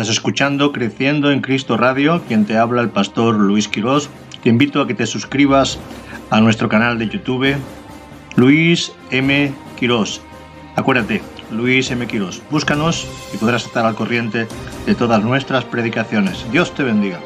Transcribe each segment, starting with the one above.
Estás escuchando Creciendo en Cristo Radio, quien te habla el pastor Luis Quirós. Te invito a que te suscribas a nuestro canal de YouTube, Luis M. Quirós. Acuérdate, Luis M. Quirós. Búscanos y podrás estar al corriente de todas nuestras predicaciones. Dios te bendiga.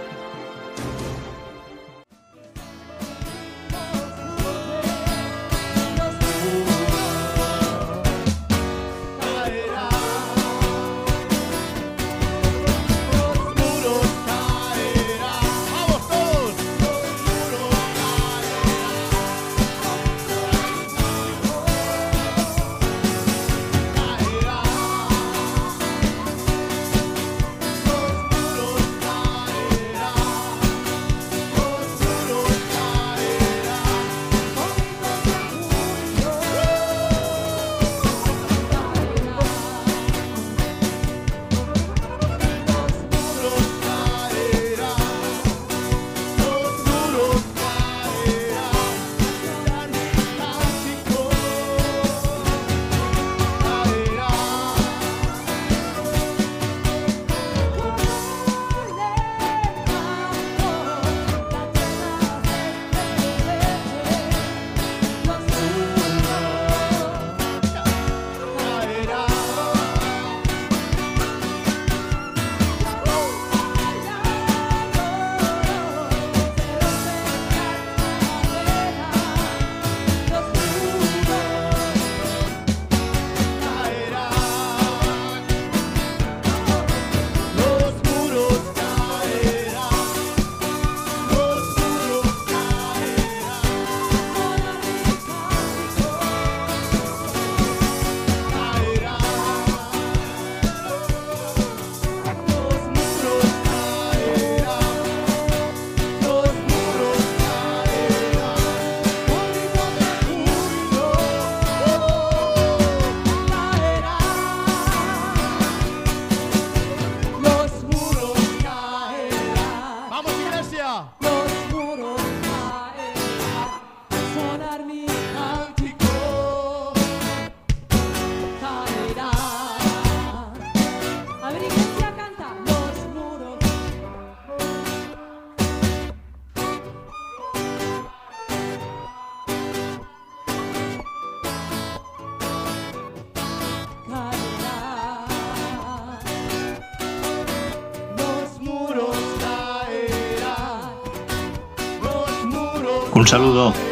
saludo.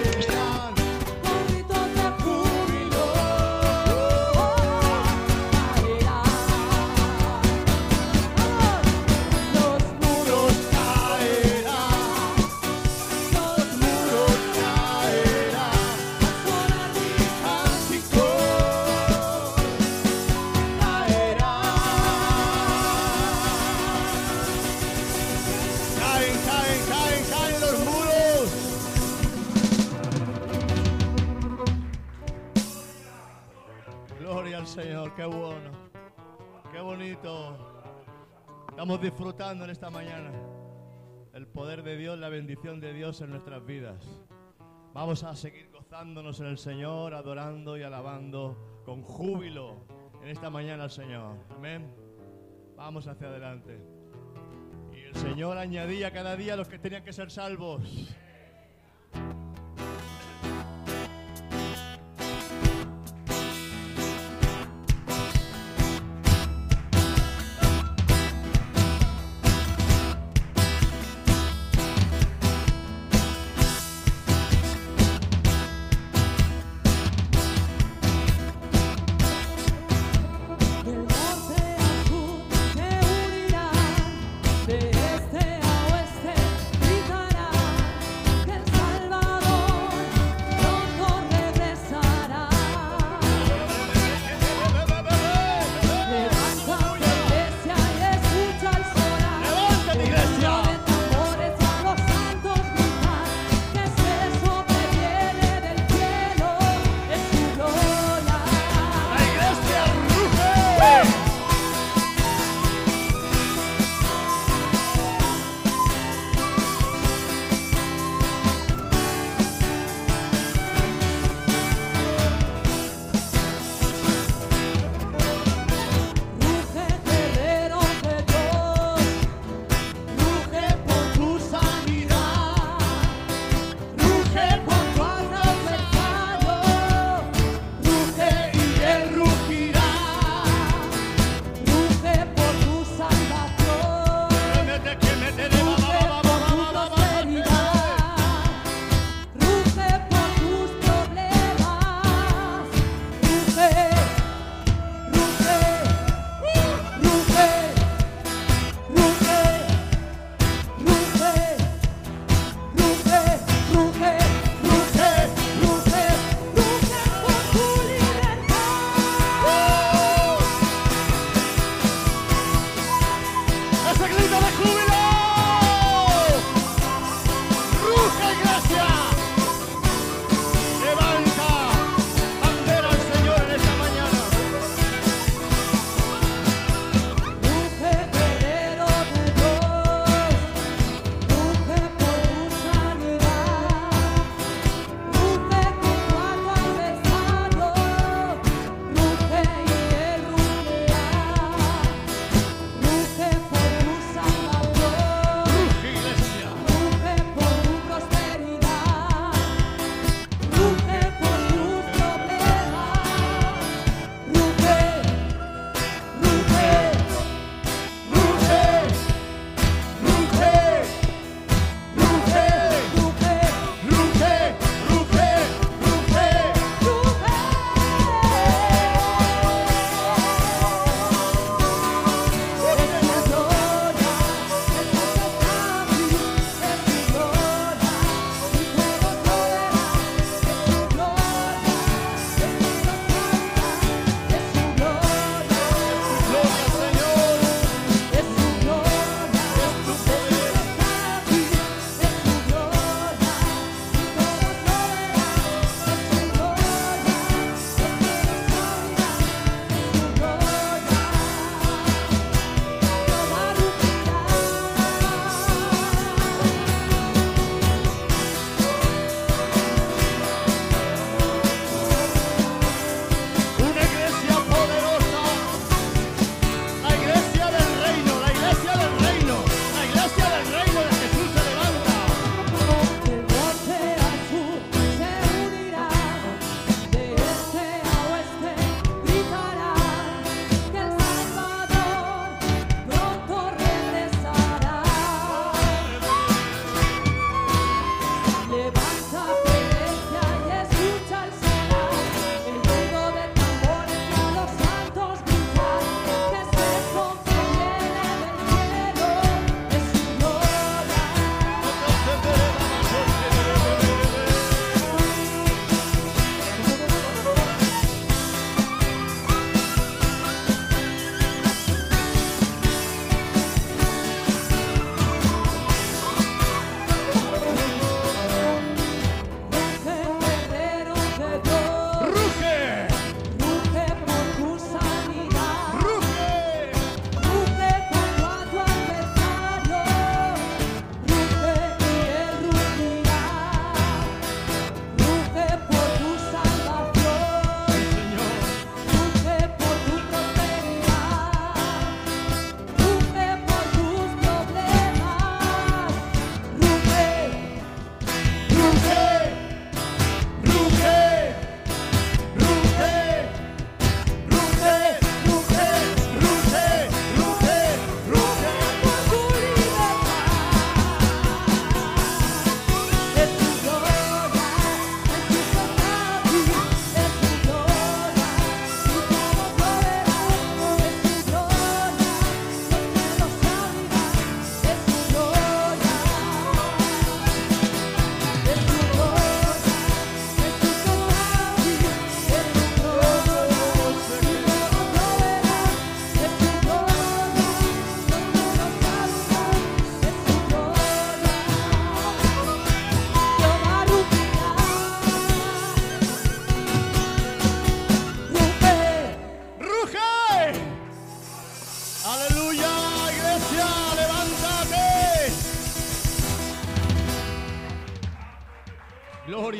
Saludo. disfrutando en esta mañana el poder de Dios, la bendición de Dios en nuestras vidas. Vamos a seguir gozándonos en el Señor, adorando y alabando con júbilo en esta mañana al Señor. Amén. Vamos hacia adelante. Y el Señor añadía cada día los que tenían que ser salvos.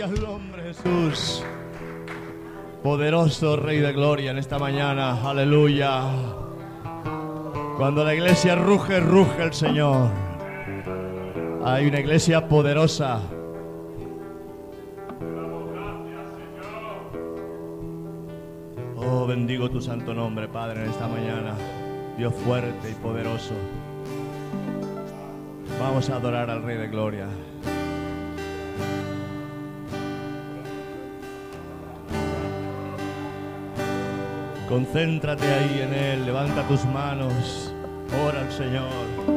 Gloria al nombre Jesús. Poderoso Rey de Gloria en esta mañana. Aleluya. Cuando la iglesia ruge, ruge el Señor. Hay una iglesia poderosa. Oh, bendigo tu santo nombre, Padre, en esta mañana. Dios fuerte y poderoso. Vamos a adorar al Rey de Gloria. Concéntrate ahí en Él, levanta tus manos, ora al Señor.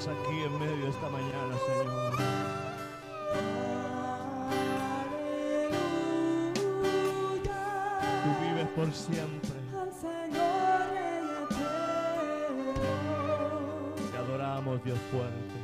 Estás aquí en medio esta mañana, Señor. Tú vives por siempre. Al Señor. Te adoramos, Dios fuerte.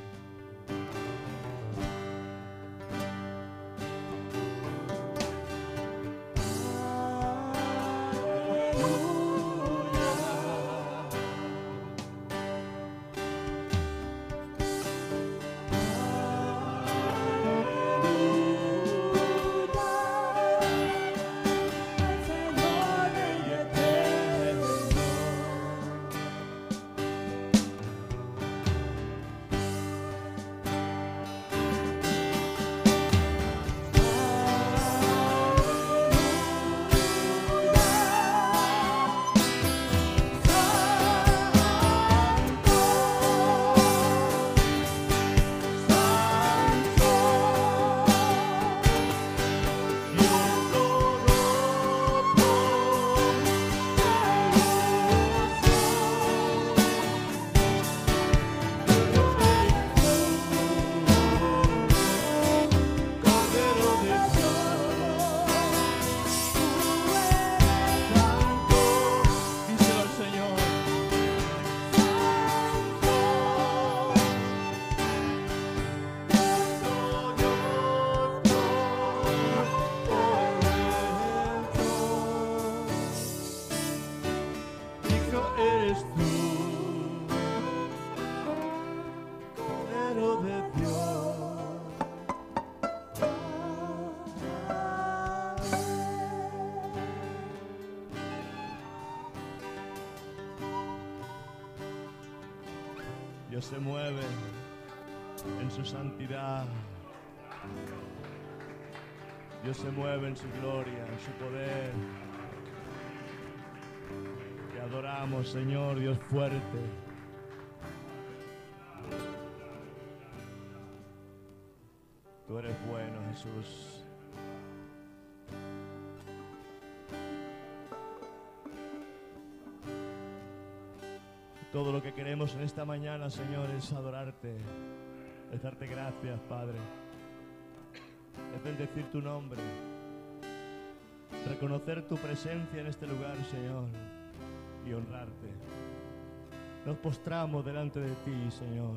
Se mueve en su santidad. Dios se mueve en su gloria, en su poder. Te adoramos, Señor, Dios fuerte. Tú eres bueno, Jesús. Todo lo que queremos en esta mañana, Señor, es adorarte, es darte gracias, Padre, es bendecir tu nombre, reconocer tu presencia en este lugar, Señor, y honrarte. Nos postramos delante de ti, Señor.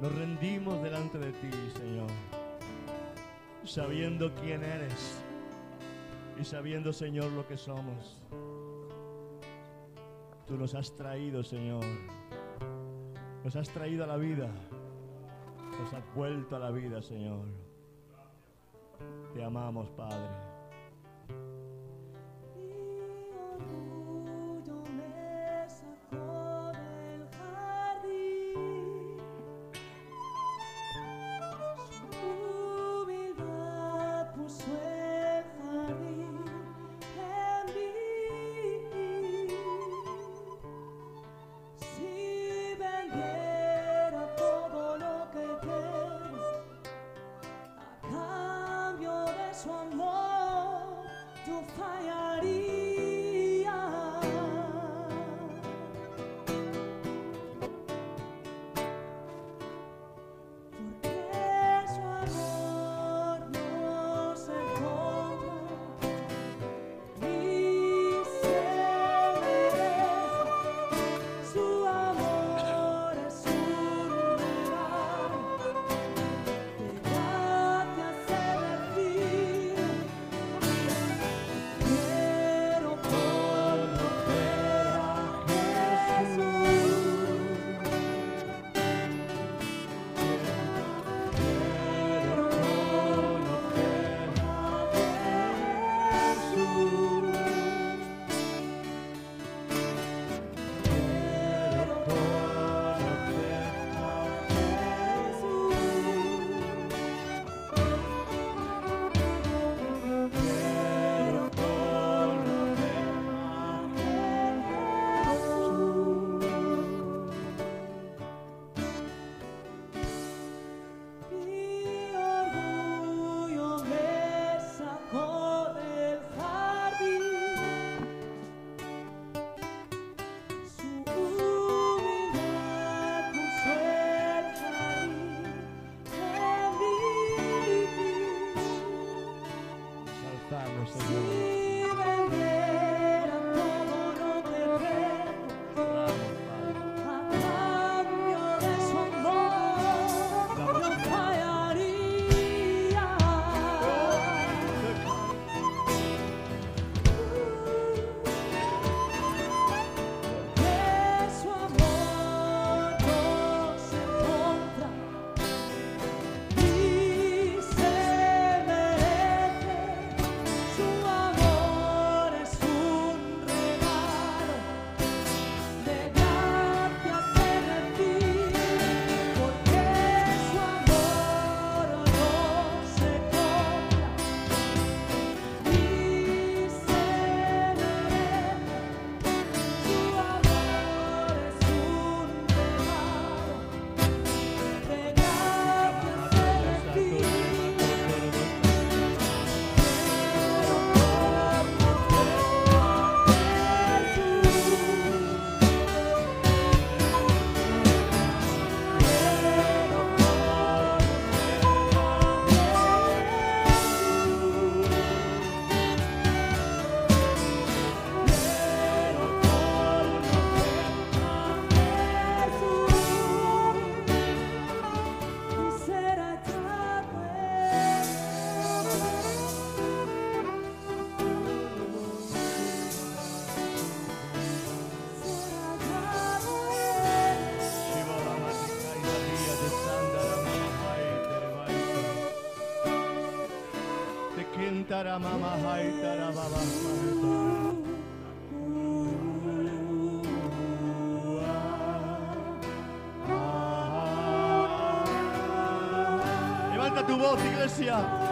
Nos rendimos delante de ti, Señor, sabiendo quién eres y sabiendo, Señor, lo que somos. Tú nos has traído, Señor. Nos has traído a la vida. Nos has vuelto a la vida, Señor. Te amamos, Padre. tara mama hai tara baba ah, ah, ah. Levanta tu voz, iglesia.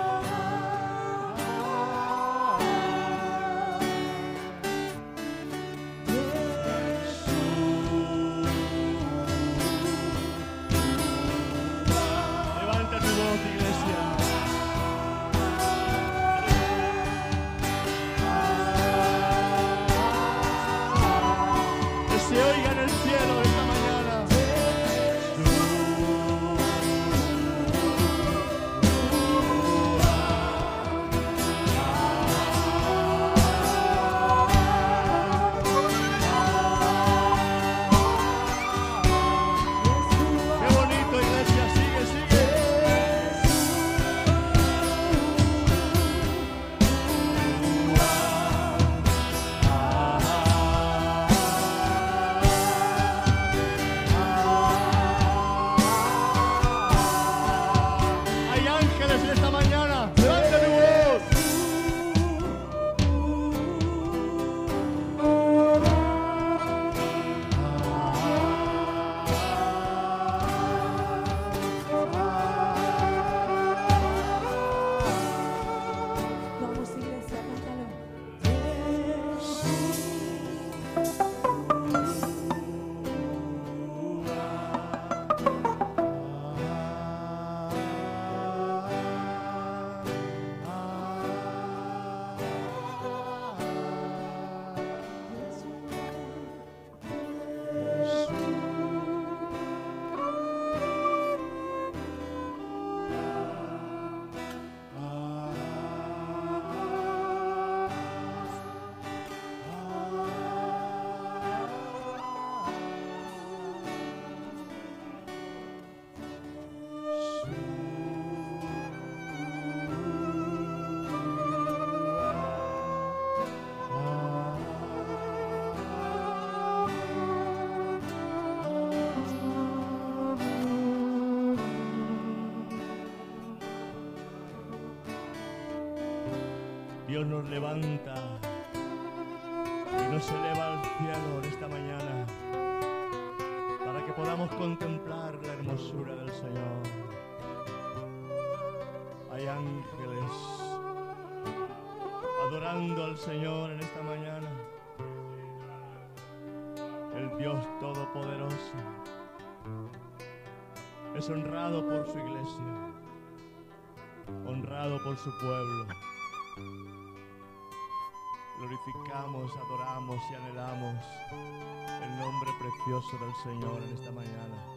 Dios nos levanta y nos eleva al cielo en esta mañana para que podamos contemplar la hermosura del Señor. Hay ángeles adorando al Señor en esta mañana. El Dios Todopoderoso es honrado por su iglesia, honrado por su pueblo glorificamos, adoramos y anhelamos el nombre precioso del Señor en esta mañana.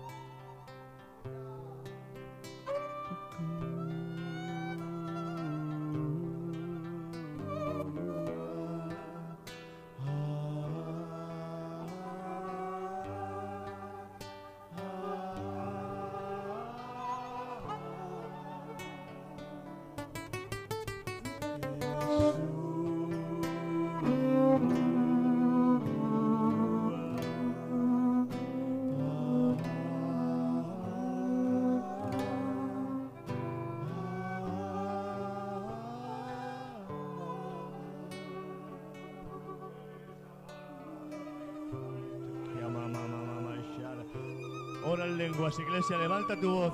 Iglesia, levanta tu voz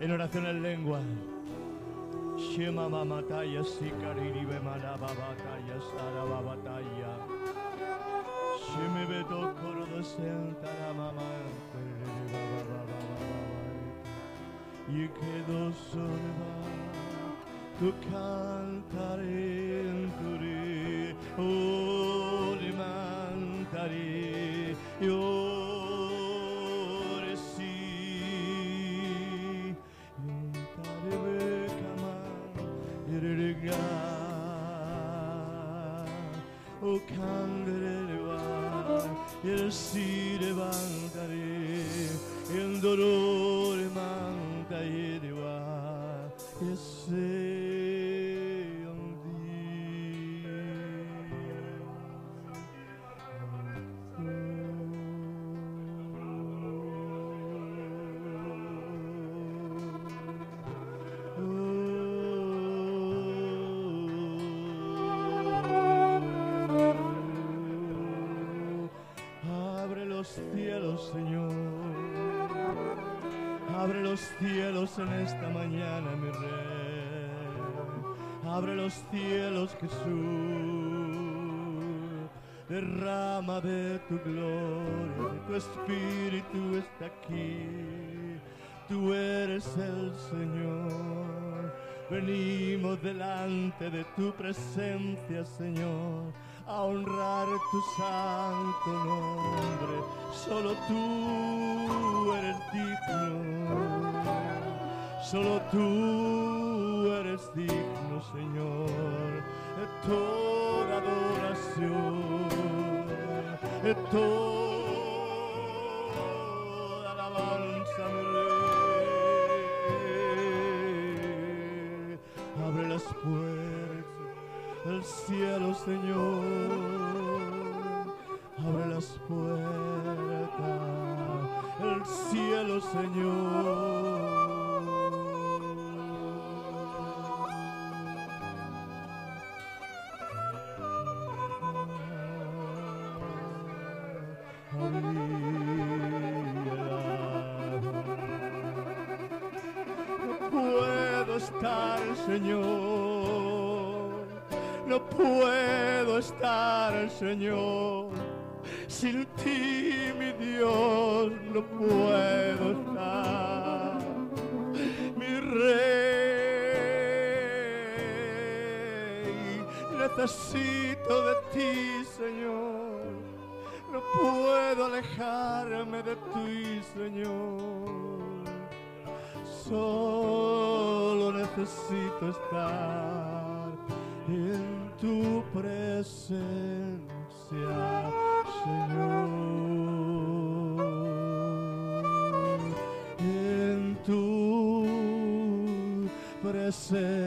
en oración en lengua. Shema mamataya sikariri bemaraba bataya saraba bataya. Sheme beto coro de sentara mama. Y quedó sorba tu cantare enturi o rimantari esta mañana, mi rey. Abre los cielos, Jesús. Derrama de tu gloria, tu espíritu está aquí. Tú eres el Señor. Venimos delante de tu presencia, Señor, a honrar tu santo nombre. Solo tú eres digno. Solo tú eres digno, Señor, de toda adoración, de toda alabanza, mi Rey. Abre las puertas del cielo, Señor. Abre las puertas del cielo, Señor. Señor. Sin ti, mi Dios, no puedo estar. Mi Rey, necesito de ti, Señor. No puedo alejarme de ti, Señor. Solo necesito estar en tu presencia, Señor. En tu presencia,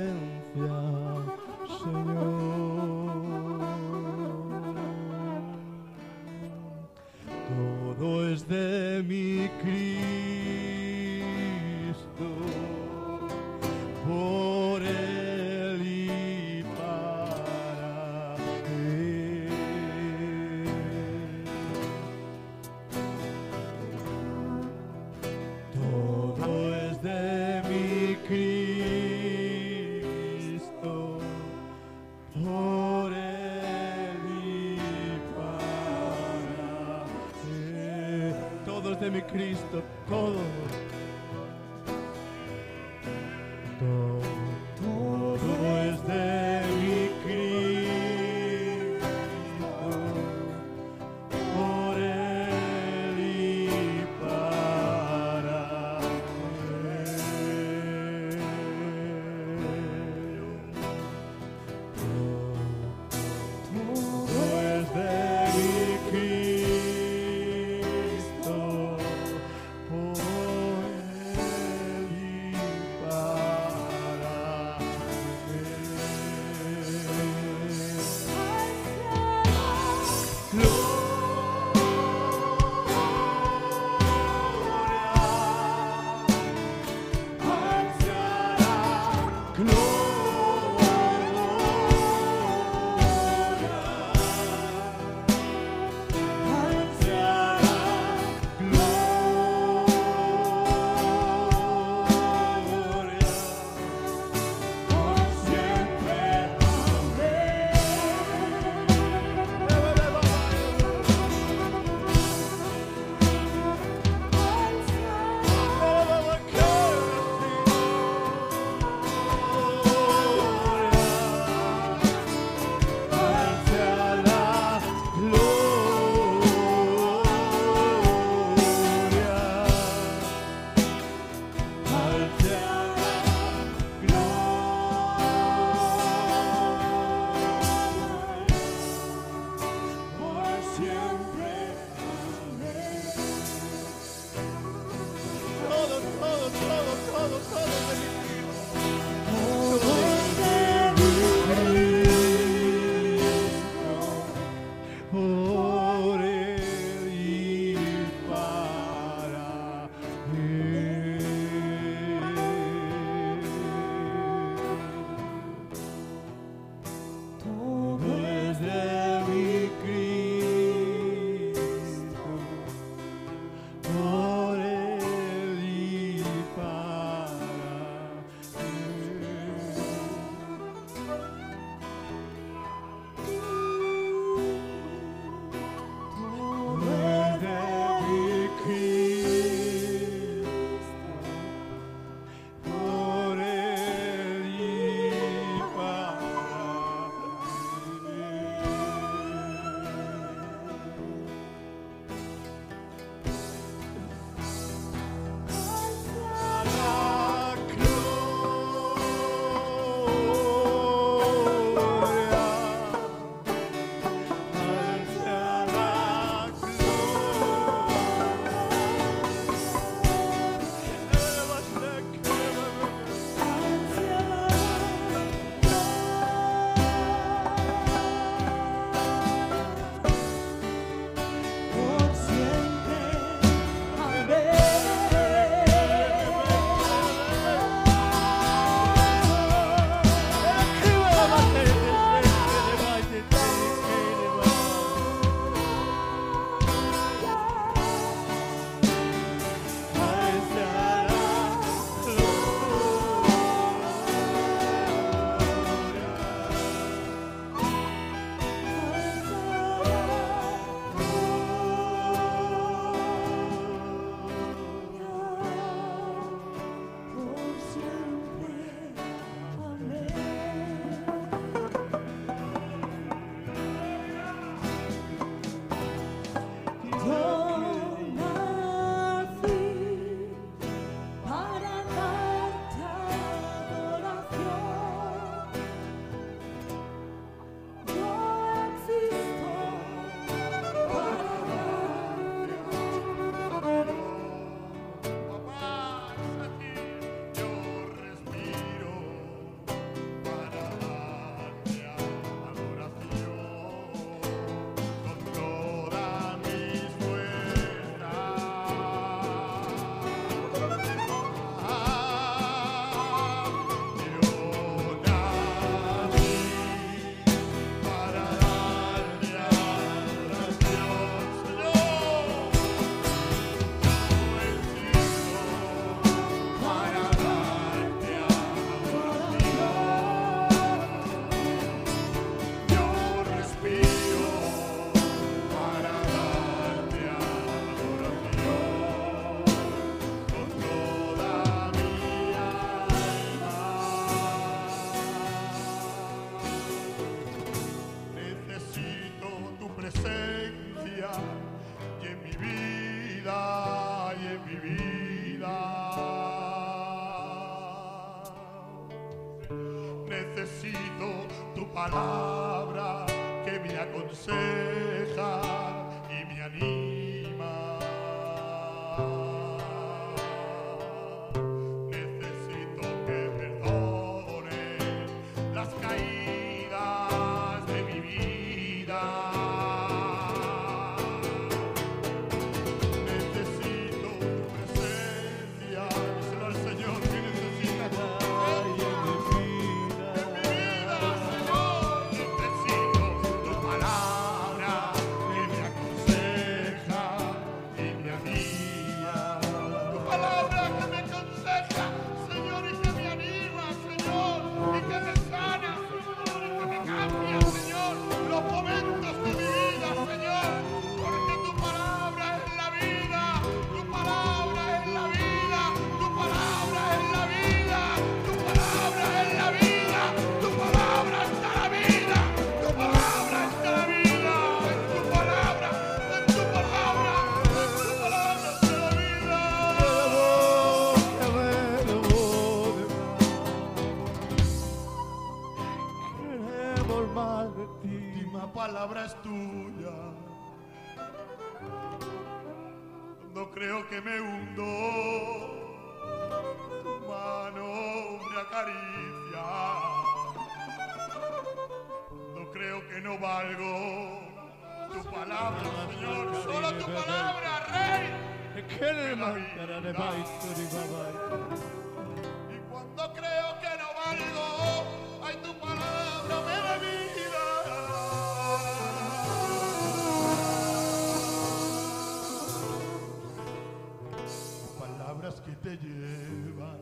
Palabras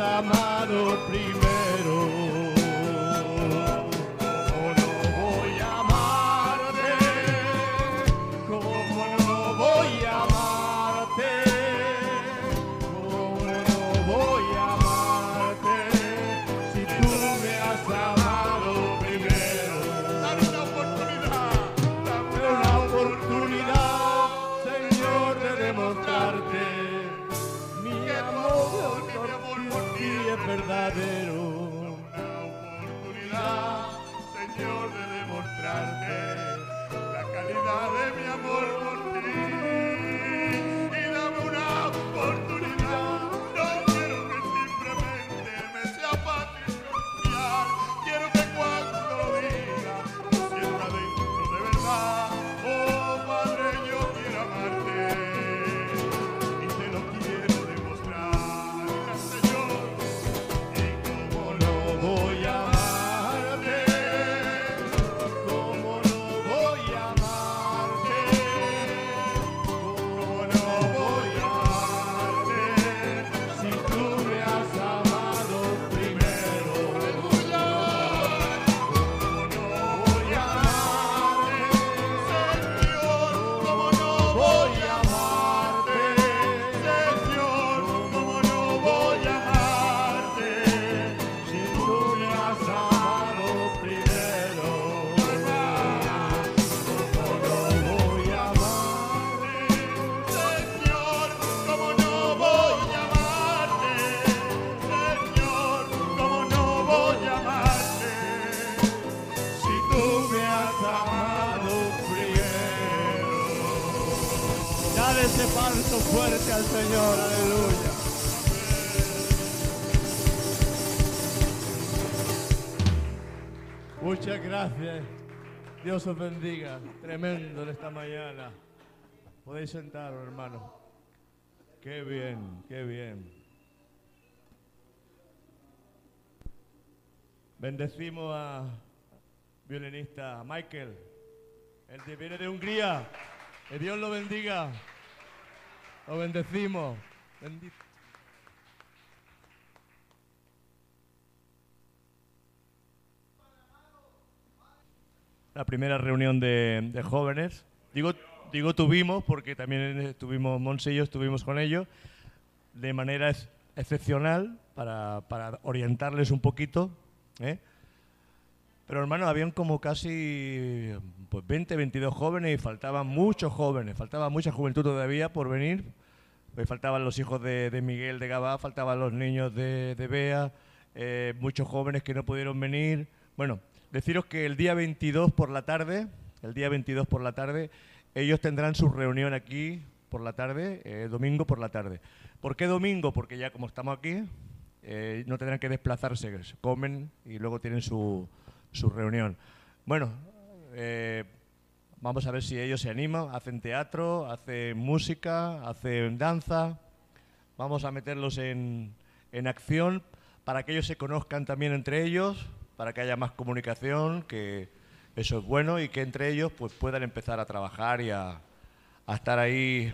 amado primero. Dios os bendiga. Tremendo en esta mañana. Podéis sentaros, hermano. Qué bien, qué bien. Bendecimos a violinista Michael. Que viene de Hungría. Que Dios lo bendiga. Lo bendecimos. Bendi- La primera reunión de, de jóvenes. Digo, digo tuvimos porque también estuvimos, Monse y yo estuvimos con ellos de manera ex- excepcional para, para orientarles un poquito. ¿eh? Pero hermano, habían como casi pues 20, 22 jóvenes y faltaban muchos jóvenes, faltaba mucha juventud todavía por venir. Pues faltaban los hijos de, de Miguel de Gabá, faltaban los niños de, de Bea, eh, muchos jóvenes que no pudieron venir. Bueno, deciros que el día 22 por la tarde, el día 22 por la tarde, ellos tendrán su reunión aquí por la tarde, eh, domingo por la tarde. ¿Por qué domingo? Porque ya como estamos aquí, eh, no tendrán que desplazarse, comen y luego tienen su, su reunión. Bueno, eh, vamos a ver si ellos se animan, hacen teatro, hacen música, hacen danza. Vamos a meterlos en, en acción para que ellos se conozcan también entre ellos, para que haya más comunicación, que eso es bueno y que entre ellos pues puedan empezar a trabajar y a, estar ahí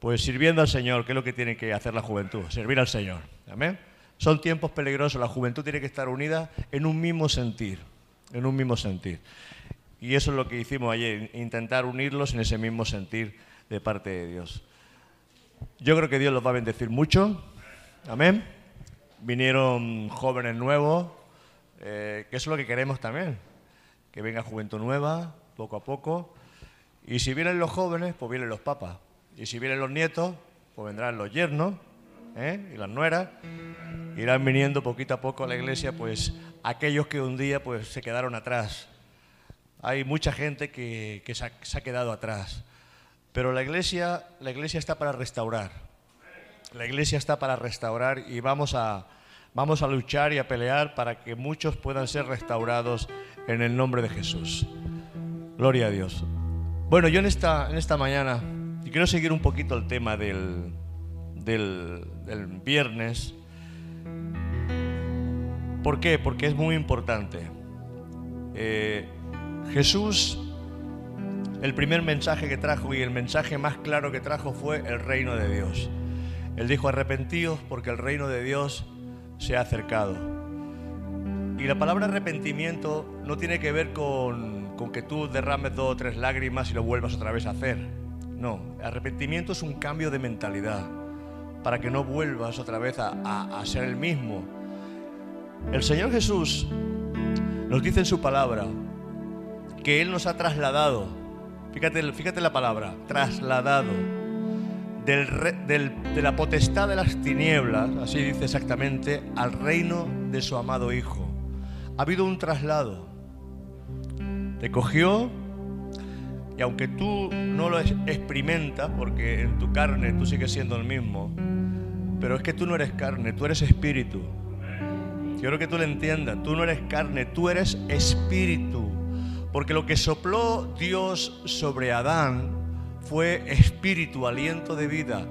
pues sirviendo al Señor, que es lo que tiene que hacer la juventud, servir al Señor. Amén. Son tiempos peligrosos, la juventud tiene que estar unida en un mismo sentir, en un mismo sentir. Y eso es lo que hicimos ayer, intentar unirlos en ese mismo sentir de parte de Dios. Yo creo que Dios los va a bendecir mucho. Amén. Vinieron jóvenes nuevos, eh, que es lo que queremos también. Que venga juventud nueva, poco a poco. Y si vienen los jóvenes, pues vienen los papas. Y si vienen los nietos, pues vendrán los yernos ¿eh? y las nueras. Irán viniendo poquito a poco a la iglesia, pues aquellos que un día pues se quedaron atrás. Hay mucha gente que, que se, ha, se ha quedado atrás. Pero la iglesia, la iglesia está para restaurar. La iglesia está para restaurar y vamos a, vamos a luchar y a pelear para que muchos puedan ser restaurados en el nombre de Jesús. Gloria a Dios. Bueno, yo en esta, en esta mañana, y quiero seguir un poquito el tema del, del, viernes. ¿Por qué? Porque es muy importante. Eh, Jesús, el primer mensaje que trajo y el mensaje más claro que trajo fue el reino de Dios. Él dijo, arrepentíos porque el reino de Dios se ha acercado. Y la palabra arrepentimiento no tiene que ver con, con que tú derrames dos o tres lágrimas y lo vuelvas otra vez a hacer. No, arrepentimiento es un cambio de mentalidad para que no vuelvas otra vez a, a, a ser el mismo. El Señor Jesús nos dice en su palabra que Él nos ha trasladado, fíjate, fíjate la palabra, trasladado del, del- de la potestad de las tinieblas, así dice exactamente, al reino de su amado Hijo. Ha habido un traslado. Te cogió y aunque tú no lo experimentas, porque en tu carne tú sigues siendo el mismo, pero es que tú no eres carne, tú eres espíritu. Quiero que tú lo entiendas, tú no eres carne, tú eres espíritu. Porque lo que sopló Dios sobre Adán fue espíritu, aliento de vida.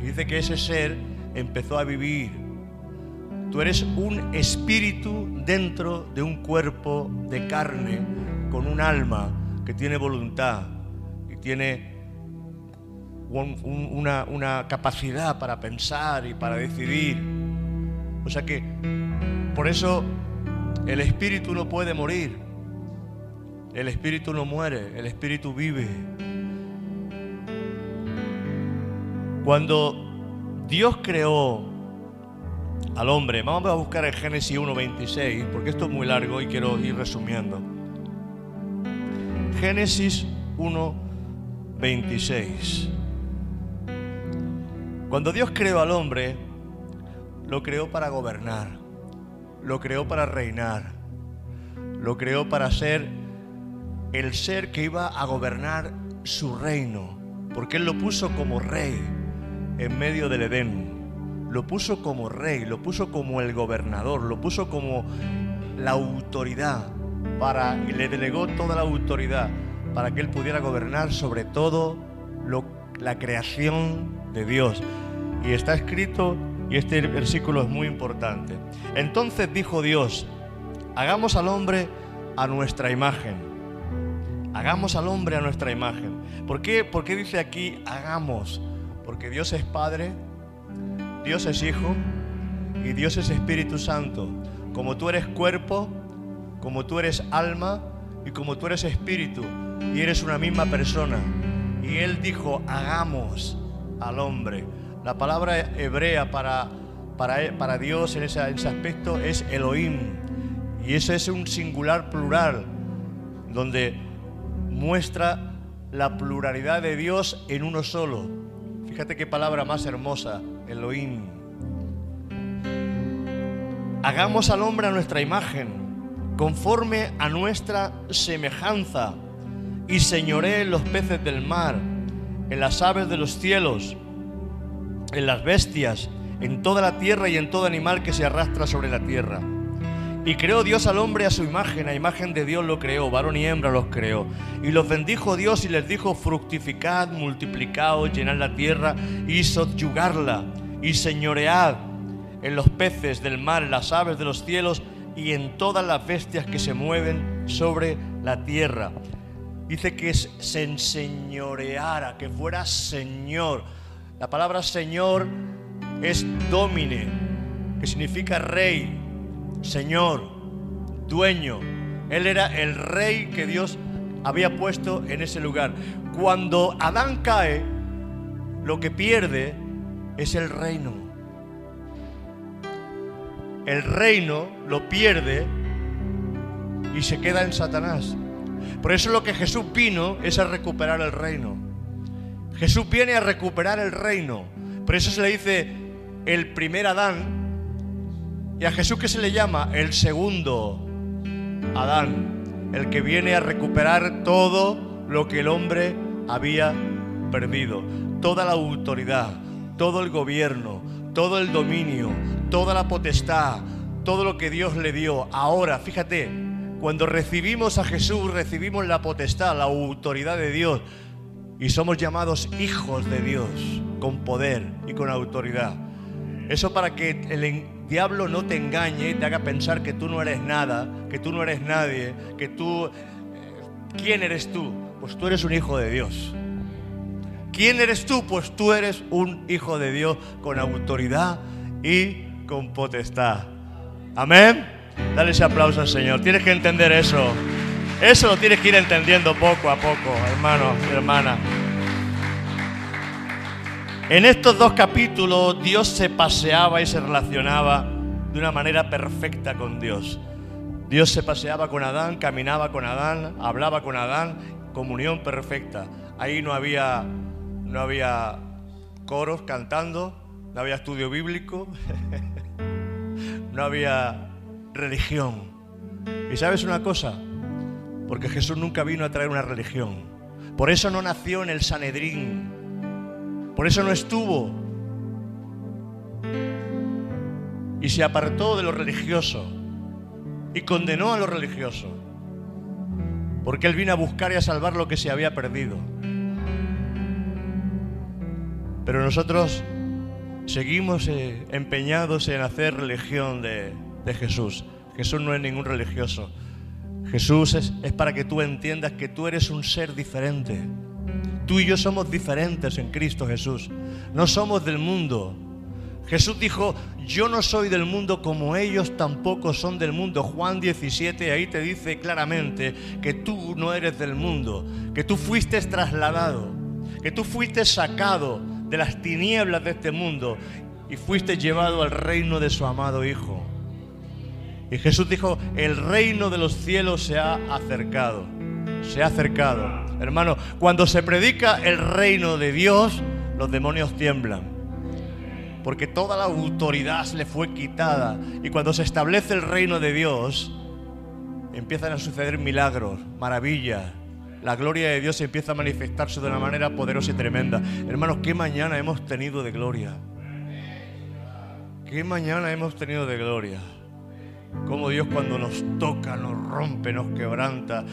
Y dice que ese ser empezó a vivir. Tú eres un espíritu dentro de un cuerpo de carne, con un alma que tiene voluntad y tiene un- un- una, una capacidad para pensar y para decidir. O sea que por eso el espíritu no puede morir. El espíritu no muere, el espíritu vive. Cuando Dios creó al hombre, vamos a buscar el Génesis 1.26, porque esto es muy largo y quiero ir resumiendo. Génesis 1.26. Cuando Dios creó al hombre, lo creó para gobernar, lo creó para reinar, lo creó para ser el ser que iba a gobernar su reino, porque Él lo puso como rey en medio del Edén. Lo puso como rey, lo puso como el gobernador, lo puso como la autoridad para y le delegó toda la autoridad para que él pudiera gobernar sobre todo la creación de Dios. Y está escrito y este versículo es muy importante. Entonces dijo Dios, hagamos al hombre a nuestra imagen. Hagamos al hombre a nuestra imagen. ¿Por qué, ¿Por qué dice aquí hagamos? Porque Dios es Padre, Dios es Hijo y Dios es Espíritu Santo. Como tú eres cuerpo, como tú eres alma y como tú eres espíritu y eres una misma persona. Y Él dijo, hagamos al hombre. La palabra hebrea para, para, para Dios en ese, en ese aspecto es Elohim. Y eso es un singular plural, donde muestra la pluralidad de Dios en uno solo. Fíjate qué palabra más hermosa, Elohim. Hagamos al hombre a nuestra imagen, conforme a nuestra semejanza, y señoree los peces del mar, en las aves de los cielos, en las bestias, en toda la tierra y en todo animal que se arrastra sobre la tierra. Y creó Dios al hombre a su imagen, a imagen de Dios lo creó, varón y hembra los creó. Y los bendijo Dios y les dijo, fructificad, multiplicaos, llenad la tierra y sobyugarla, y señoread en los peces del mar, en las aves de los cielos y en todas las bestias que se mueven sobre la tierra. Dice que se enseñoreara, que fuera Señor. La palabra Señor es domine, que significa rey, Señor, dueño. Él era el rey que Dios había puesto en ese lugar. Cuando Adán cae, lo que pierde es el reino. El reino lo pierde y se queda en Satanás. Por eso lo que Jesús vino es a recuperar el reino. Jesús viene a recuperar el reino. Por eso se le dice el primer Adán. Y a Jesús que se le llama el segundo Adán. El que viene a recuperar todo lo que el hombre había perdido. Toda la autoridad, todo el gobierno, todo el dominio, toda la potestad, todo lo que Dios le dio. Ahora, fíjate, cuando recibimos a Jesús, recibimos la potestad, la autoridad de Dios. Y somos llamados hijos de Dios, con poder y con autoridad. Eso para que el diablo no te engañe y te haga pensar que tú no eres nada, que tú no eres nadie, que tú... eh, ¿Quién eres tú? Pues tú eres un hijo de Dios. ¿Quién eres tú? Pues tú eres un hijo de Dios con autoridad y con potestad. Amén. Dale ese aplauso al Señor. Tienes que entender eso. Eso lo tienes que ir entendiendo poco a poco, hermano, hermana. En estos dos capítulos Dios se paseaba y se relacionaba de una manera perfecta con Dios. Dios se paseaba con Adán, caminaba con Adán, hablaba con Adán, comunión perfecta. Ahí no había, no había coros cantando, no había estudio bíblico, no había religión. ¿Y sabes una cosa? Porque Jesús nunca vino a traer una religión. Por eso no nació en el Sanedrín. Por eso no estuvo. Y se apartó de lo religioso. Y condenó a lo religioso. Porque Él vino a buscar y a salvar lo que se había perdido. Pero nosotros seguimos eh, empeñados en hacer religión de, Jesús. Jesús no es ningún religioso. Jesús es, es para que tú entiendas que tú eres un ser diferente. Tú y yo somos diferentes en Cristo Jesús. No somos del mundo. Jesús dijo, yo no soy del mundo como ellos tampoco son del mundo. Juan 17 ahí te dice claramente que tú no eres del mundo, que tú fuiste trasladado, que tú fuiste sacado de las tinieblas de este mundo y fuiste llevado al reino de su amado Hijo. Y Jesús dijo, el reino de los cielos se ha acercado, se ha acercado. Hermano, cuando se predica el reino de Dios, los demonios tiemblan. Porque toda la autoridad le fue quitada. Y cuando se establece el reino de Dios, empiezan a suceder milagros, maravillas. la gloria de Dios empieza a manifestarse de una manera poderosa y tremenda. Hermanos, ¿qué mañana hemos tenido de gloria? ¿Qué mañana hemos tenido de gloria? Cómo Dios cuando nos toca, nos rompe, nos quebranta.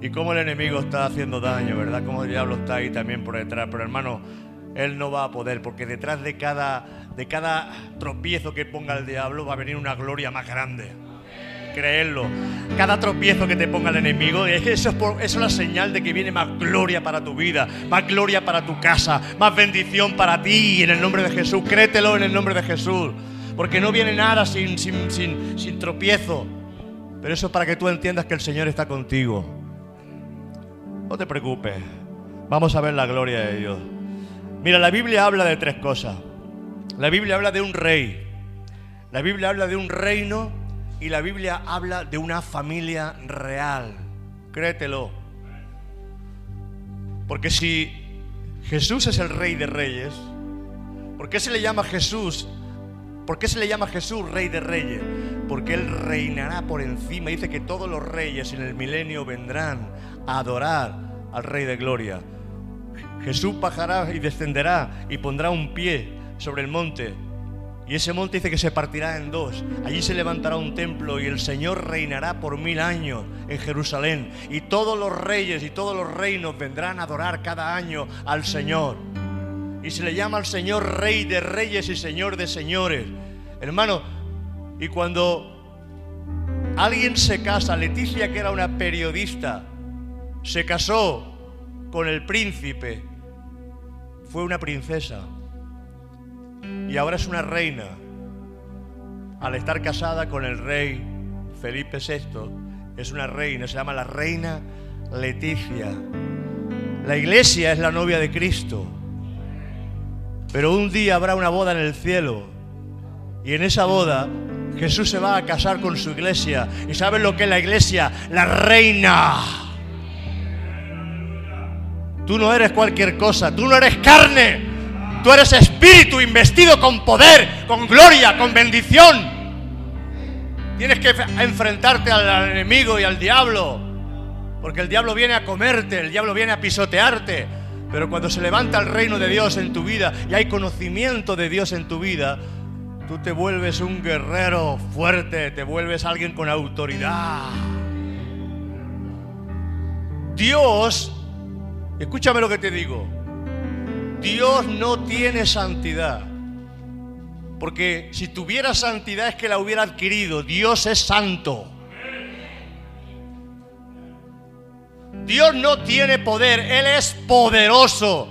Y cómo el enemigo está haciendo daño, ¿verdad? Cómo el diablo está ahí también por detrás. Pero hermano, él no va a poder, porque detrás de cada, de cada tropiezo que ponga el diablo va a venir una gloria más grande. Creerlo. Cada tropiezo que te ponga el enemigo, eso es, eso es la señal de que viene más gloria para tu vida, más gloria para tu casa, más bendición para ti en el nombre de Jesús. Créetelo en el nombre de Jesús. Porque no viene nada sin, sin, sin, sin tropiezo. Pero eso es para que tú entiendas que el Señor está contigo. No te preocupes. Vamos a ver la gloria de Dios. Mira, la Biblia habla de tres cosas. La Biblia habla de un rey. La Biblia habla de un reino y la Biblia habla de una familia real. Créetelo. Porque si Jesús es el rey de reyes, ¿por qué se le llama Jesús? ¿Por qué se le llama Jesús rey de reyes? Porque Él reinará por encima. Dice que todos los reyes en el milenio vendrán adorar al Rey de Gloria. Jesús bajará y descenderá y pondrá un pie sobre el monte. Y ese monte dice que se partirá en dos. Allí se levantará un templo y el Señor reinará por mil años en Jerusalén. Y todos los reyes y todos los reinos vendrán a adorar cada año al Señor. Y se le llama al Señor Rey de Reyes y Señor de Señores. Hermano, y cuando alguien se casa, Leticia que era una periodista, se casó con el príncipe, fue una princesa y ahora es una reina. Al estar casada con el rey Felipe VI, es una reina, se llama la reina Leticia. La iglesia es la novia de Cristo. Pero un día habrá una boda en el cielo. Y en esa boda Jesús se va a casar con su iglesia. ¿Y saben lo que es la iglesia? La reina. Tú no eres cualquier cosa, tú no eres carne, tú eres espíritu investido con poder, con gloria, con bendición. Tienes que enfrentarte al, enemigo y al diablo, porque el diablo viene a comerte, el diablo viene a pisotearte. Pero cuando se levanta el reino de Dios en tu vida y hay conocimiento de Dios en tu vida, tú te vuelves un guerrero fuerte, te vuelves alguien con autoridad. Dios Escúchame lo que te digo. Dios no tiene santidad. Porque si tuviera santidad es que la hubiera adquirido. Dios es santo. Dios no tiene poder, Él es poderoso.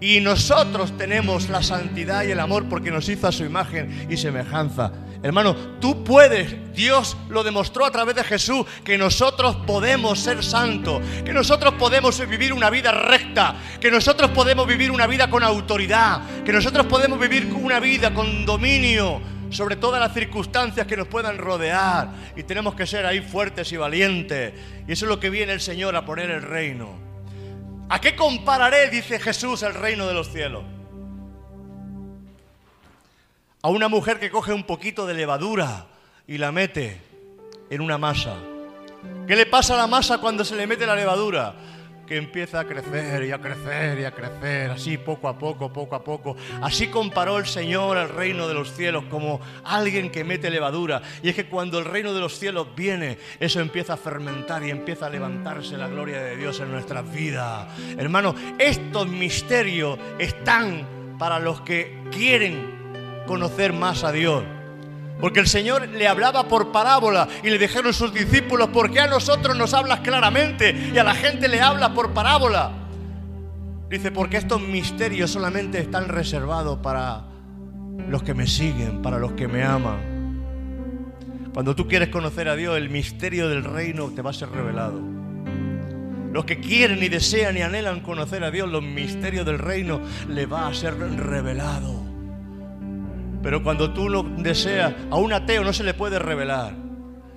Y nosotros tenemos la santidad y el amor porque nos hizo a su imagen y semejanza. Hermano, tú puedes, Dios lo demostró a través de Jesús, que nosotros podemos ser santos, que nosotros podemos vivir una vida recta, que nosotros podemos vivir una vida con autoridad, que nosotros podemos vivir una vida con dominio sobre todas las circunstancias que nos puedan rodear. Y tenemos que ser ahí fuertes y valientes. Y eso es lo que viene el Señor a poner el reino. ¿A qué compararé, dice Jesús, el reino de los cielos? A una mujer que coge un poquito de levadura y la mete en una masa. ¿Qué le pasa a la masa cuando se le mete la levadura? Que empieza a crecer y a crecer y a crecer, así poco a poco, poco a poco. Así comparó el Señor al reino de los cielos como alguien que mete levadura. Y es que cuando el reino de los cielos viene, eso empieza a fermentar y empieza a levantarse la gloria de Dios en nuestras vidas. Hermano, estos misterios están para los que quieren conocer más a Dios. Porque el Señor le hablaba por parábola y le dijeron sus discípulos, ¿por qué a nosotros nos hablas claramente y a la gente le hablas por parábola? Dice, porque estos misterios solamente están reservados para los que me siguen, para los que me aman. Cuando tú quieres conocer a Dios, el misterio del reino te va a ser revelado. Los que quieren y desean y anhelan conocer a Dios, los misterios del reino le va a ser revelado. Pero cuando tú lo deseas, a un ateo no se le puede revelar.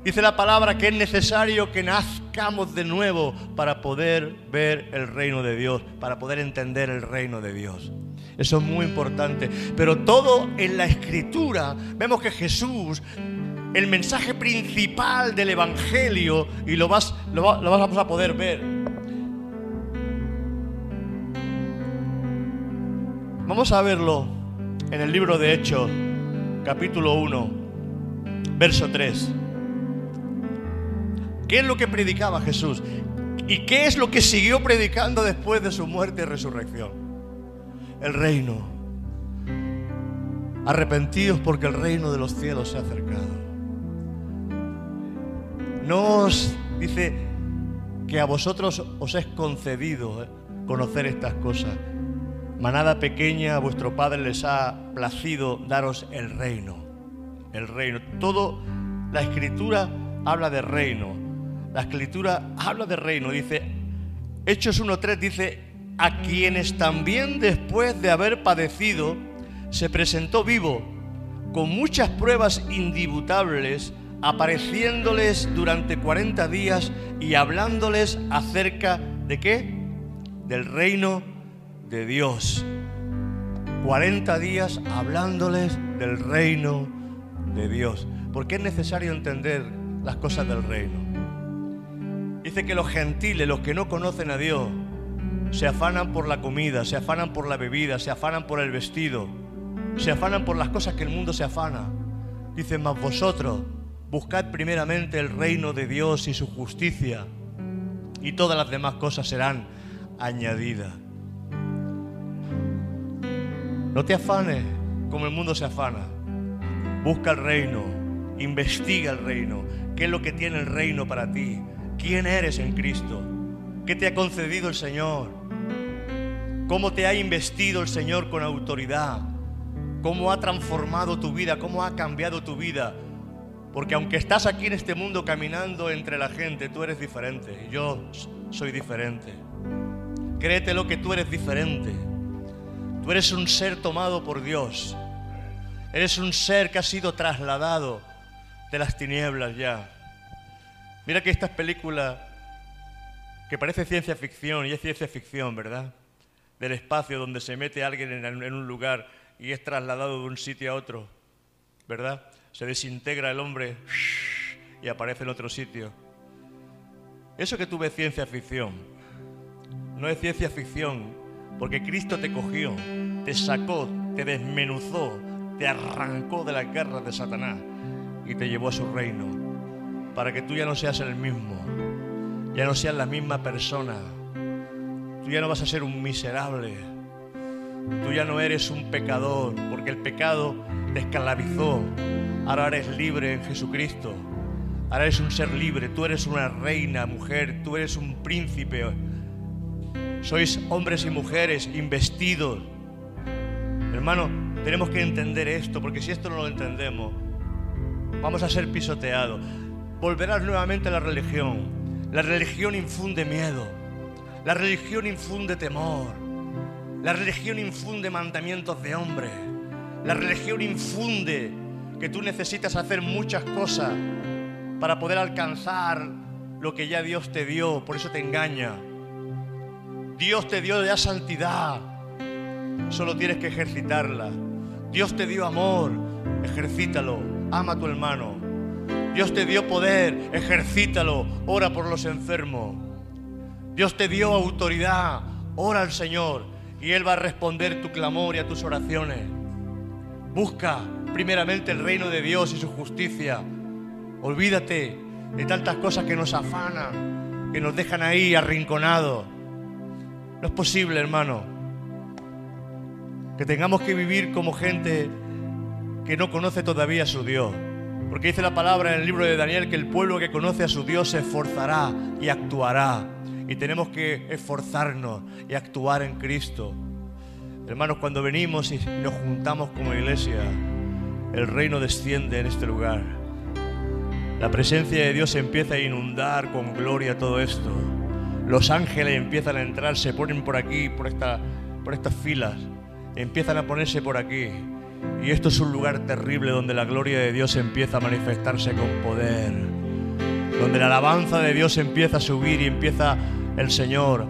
Dice la palabra que es necesario que nazcamos de nuevo para poder ver el reino de Dios, para poder entender el reino de Dios. Eso es muy importante. Pero todo en la escritura vemos que Jesús el mensaje principal del Evangelio y lo, vas, lo, a poder ver. Vamos a verlo en el libro de Hechos, capítulo 1, verso 3. ¿Qué es lo que predicaba Jesús? ¿Y qué es lo que siguió predicando después de su muerte y resurrección? El reino. Arrepentidos porque el reino de los cielos se ha acercado. No os dice que a vosotros os es concedido conocer estas cosas. Manada pequeña, vuestro Padre les ha placido daros el reino. El reino. Todo la escritura habla de reino. La escritura habla de reino. Dice, Hechos 1.3 dice, a quienes también después de haber padecido, se presentó vivo, con muchas pruebas indibutables, apareciéndoles durante 40 días y hablándoles acerca de qué? Del reino de Dios. 40 días hablándoles del reino de Dios. Porque es necesario entender las cosas del reino. Dice que los gentiles, los que no conocen a Dios, se afanan por la comida, se afanan por la bebida, se afanan por el vestido, se afanan por las cosas que el mundo se afana. Dice, mas vosotros buscad primeramente el reino de Dios y su justicia, y todas las demás cosas serán añadidas. No te afanes como el mundo se afana. Busca el reino, investiga el reino. ¿Qué es lo que tiene el reino para ti? ¿Quién eres en Cristo? ¿Qué te ha concedido el Señor? ¿Cómo te ha investido el Señor con autoridad? ¿Cómo ha transformado tu vida? ¿Cómo ha cambiado tu vida? Porque aunque estás aquí en este mundo caminando entre la gente, tú eres diferente. Yo soy diferente. Créetelo que tú eres diferente. Tú eres un ser tomado por Dios. Eres un ser que ha sido trasladado de las tinieblas ya. Mira que estas películas que parece ciencia ficción y es ciencia ficción, ¿verdad? Del espacio donde se mete alguien en, un lugar y es trasladado de un sitio a otro, ¿verdad? Se desintegra el hombre y aparece en otro sitio. Eso que tú ves ciencia ficción, no es ciencia ficción, porque Cristo te cogió, te sacó, te desmenuzó, te arrancó de las garras de Satanás y te llevó a su reino, para que tú ya no seas el mismo, ya no seas la misma persona, tú ya no vas a ser un miserable, tú ya no eres un pecador, porque el pecado te esclavizó, ahora eres libre en Jesucristo, ahora eres un ser libre, tú eres una reina, mujer, tú eres un príncipe, sois hombres y mujeres investidos. Hermano, tenemos que entender esto, porque si esto no lo entendemos, vamos a ser pisoteados. Volverás nuevamente a la religión. La religión infunde miedo. La religión infunde temor. La religión infunde mandamientos de hombre. La religión infunde que tú necesitas hacer muchas cosas para poder alcanzar lo que ya Dios te dio. Por eso te engaña. Dios te dio ya santidad. Solo tienes que ejercitarla. Dios te dio amor. Ejercítalo. Ama a tu hermano. Dios te dio poder. Ejercítalo. Ora por los enfermos. Dios te dio autoridad. Ora al Señor. Y Él va a responder tu clamor y a tus oraciones. Busca primeramente el reino de Dios y su justicia. Olvídate de tantas cosas que nos afanan, que nos dejan ahí arrinconados. No es posible, hermano, que tengamos que vivir como gente que no conoce todavía a su Dios. Porque dice la palabra en el libro de Daniel que el pueblo que conoce a su Dios se esforzará y actuará. Y tenemos que esforzarnos y actuar en Cristo. Hermanos, cuando venimos y nos juntamos como iglesia, el reino desciende en este lugar. La presencia de Dios empieza a inundar con gloria todo esto. Los ángeles empiezan a entrar, se ponen por aquí, por, esta, por estas filas, empiezan a ponerse por aquí. Y esto es un lugar terrible donde la gloria de Dios empieza a manifestarse con poder. Donde la alabanza de Dios empieza a subir y empieza el Señor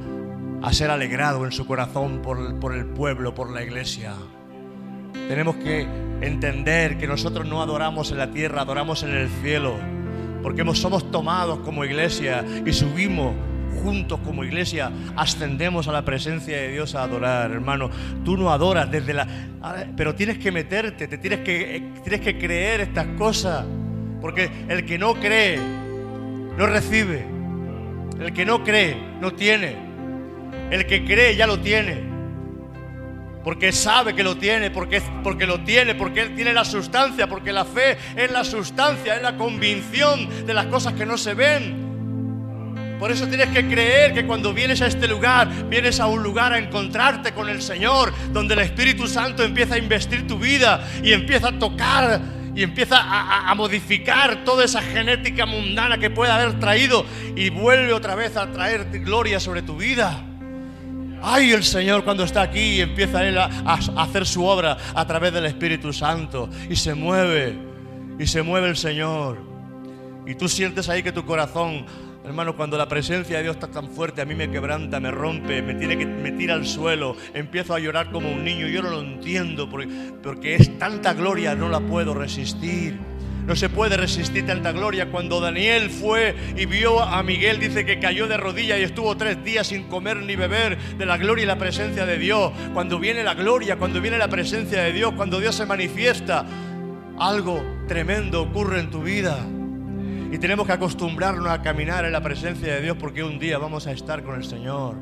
a ser alegrado en su corazón por, por el pueblo, por la iglesia. Tenemos que entender que nosotros no adoramos en la tierra, adoramos en el cielo. Porque somos tomados como iglesia y subimos juntos como iglesia, ascendemos a la presencia de Dios a adorar, hermano. Tú no adoras desde la... Pero tienes que meterte, te tienes que, eh, tienes que creer estas cosas. Porque el que no cree, no recibe. El que no cree, no tiene. El que cree ya lo tiene. Porque sabe que lo tiene, porque, porque lo tiene, porque él tiene la sustancia, porque la fe es la sustancia, es la convicción de las cosas que no se ven. Por eso tienes que creer que cuando vienes a este lugar, vienes a un lugar a encontrarte con el Señor, donde el Espíritu Santo empieza a investir tu vida y empieza a tocar y empieza a, modificar toda esa genética mundana que puede haber traído y vuelve otra vez a traer gloria sobre tu vida. Ay, el Señor cuando está aquí empieza Él a, a hacer su obra a través del Espíritu Santo y se mueve, y se mueve el Señor. Y tú sientes ahí que tu corazón, hermano, cuando la presencia de Dios está tan fuerte, a mí me quebranta, me rompe, me, tiene que, me tira al suelo, empiezo a llorar como un niño. Yo no lo entiendo porque, porque es tanta gloria, no la puedo resistir. No se puede resistir tanta gloria. Cuando Daniel fue y vio a Miguel, dice que cayó de rodillas y estuvo tres días sin comer ni beber de la gloria y la presencia de Dios. Cuando viene la gloria, cuando viene la presencia de Dios, cuando Dios se manifiesta, algo tremendo ocurre en tu vida. Y tenemos que acostumbrarnos a caminar en la presencia de Dios porque un día vamos a estar con el Señor.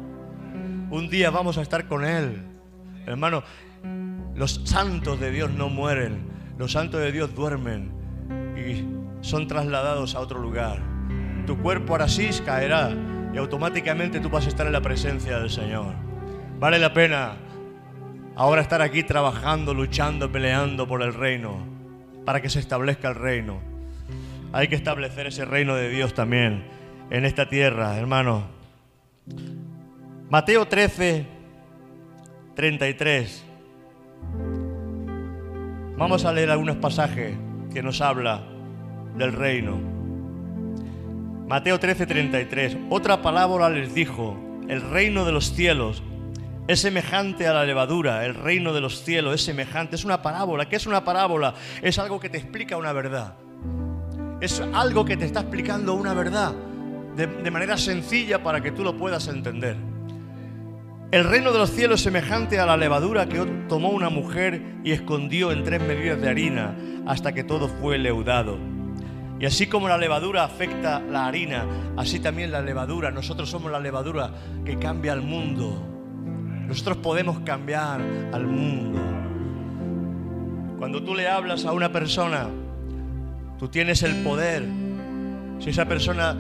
Un día vamos a estar con Él. Hermano, los santos de Dios no mueren. Los santos de Dios duermen y son trasladados a otro lugar. Tu cuerpo ahora sí caerá y automáticamente tú vas a estar en la presencia del Señor. Vale la pena ahora estar aquí trabajando, luchando, peleando por el reino, para que se establezca el reino. Hay que establecer ese reino de Dios también en esta tierra, hermano. Mateo 13, 33. Vamos a leer algunos pasajes que nos habla del reino. Mateo 13, 33. Otra palabra les dijo, el reino de los cielos es semejante a la levadura, el reino de los cielos es semejante, es una parábola. ¿Qué es una parábola? Es algo que te explica una verdad. Es algo que te está explicando una verdad de, manera sencilla para que tú lo puedas entender. El reino de los cielos es semejante a la levadura que tomó una mujer y escondió en tres medidas de harina hasta que todo fue leudado. Y así como la levadura afecta la harina, así también la levadura, nosotros somos la levadura que cambia al mundo. Nosotros podemos cambiar al mundo. Cuando tú le hablas a una persona, tú tienes el poder. Si esa persona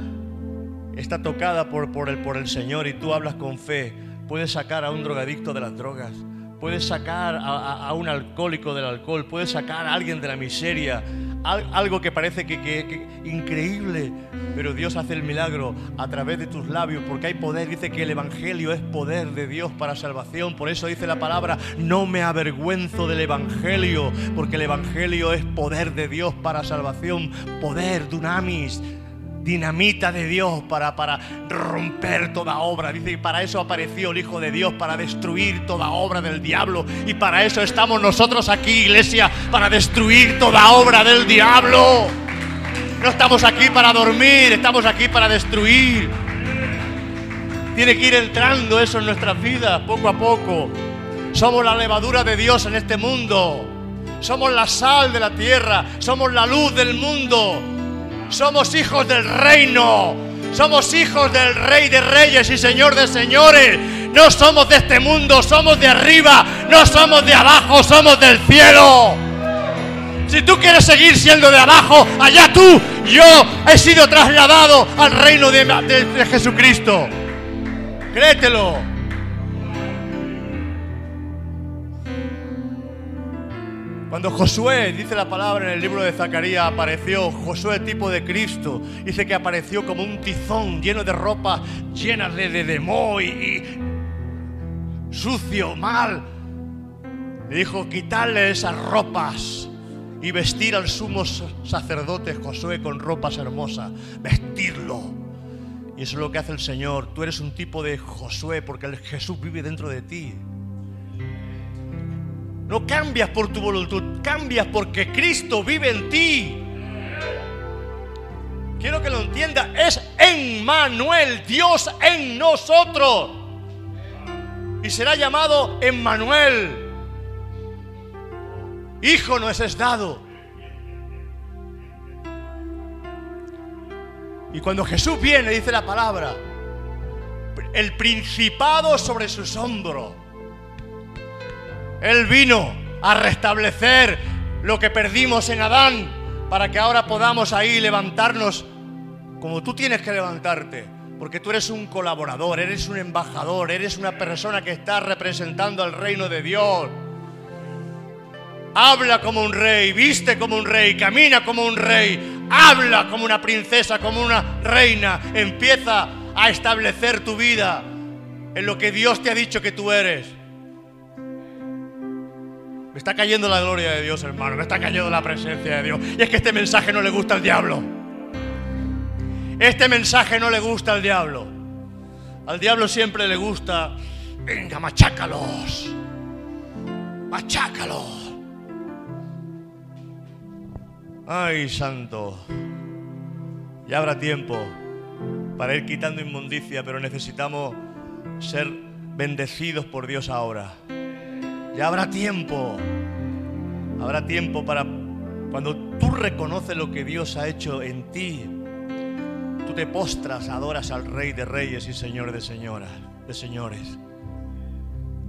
está tocada por, por, el, por el Señor y tú hablas con fe, puedes sacar a un drogadicto de las drogas, puedes sacar a, a- un alcohólico del alcohol, puedes sacar a alguien de la miseria, algo que parece que, que- increíble, pero Dios hace el milagro a través de tus labios, porque hay poder, dice que el Evangelio es poder de Dios para salvación, por eso dice la palabra, no me avergüenzo del Evangelio, porque el Evangelio es poder de Dios para salvación, poder, dunamis, dinamita de Dios para, para romper toda obra. Dice, y para eso apareció el Hijo de Dios, para destruir toda obra del diablo. Y para eso estamos nosotros aquí, iglesia, para destruir toda obra del diablo. No estamos aquí para dormir, estamos aquí para destruir. Tiene que ir entrando eso en nuestras vidas, poco a poco. Somos la levadura de Dios en este mundo. Somos la sal de la tierra. Somos la luz del mundo. Somos hijos del reino. Somos hijos del Rey de Reyes y Señor de Señores. No somos de este mundo, somos de arriba. No somos de abajo, somos del cielo. Si tú quieres seguir siendo de abajo, allá tú. Yo he sido trasladado al reino de, de- Jesucristo. Créetelo. Cuando Josué, dice la palabra en el libro de Zacarías, apareció, Josué tipo de Cristo, dice que apareció como un tizón lleno de ropa llenas de, de, y, sucio, mal. Dijo, quitarle esas ropas y vestir al sumo sacerdote Josué con ropas hermosas, vestirlo. Y eso es lo que hace el Señor. Tú eres un tipo de Josué porque el Jesús vive dentro de ti. No cambias por tu voluntad, cambias porque Cristo vive en ti. Quiero que lo entienda, es Emmanuel, Dios en nosotros. Y será llamado Emmanuel. Hijo no es dado. Y cuando Jesús viene, dice la palabra, el principado sobre sus hombros. Él vino a restablecer lo que perdimos en Adán para que ahora podamos ahí levantarnos como tú tienes que levantarte. Porque tú eres un colaborador, eres un embajador, eres una persona que está representando al reino de Dios. Habla como un rey, viste como un rey, camina como un rey, habla como una princesa, como una reina. Empieza a establecer tu vida en lo que Dios te ha dicho que tú eres. Me está cayendo la gloria de Dios, hermano. Me está cayendo la presencia de Dios. Y es que este mensaje no le gusta al diablo. Este mensaje no le gusta al diablo. Al diablo siempre le gusta, venga, machácalos. Machácalos. Ay, santo. Ya habrá tiempo para ir quitando inmundicia, pero necesitamos ser bendecidos por Dios ahora. Ya habrá tiempo. Habrá tiempo para cuando tú reconoces lo que Dios ha hecho en ti. Tú te postras, adoras al Rey de Reyes y Señor de Señoras, de señores.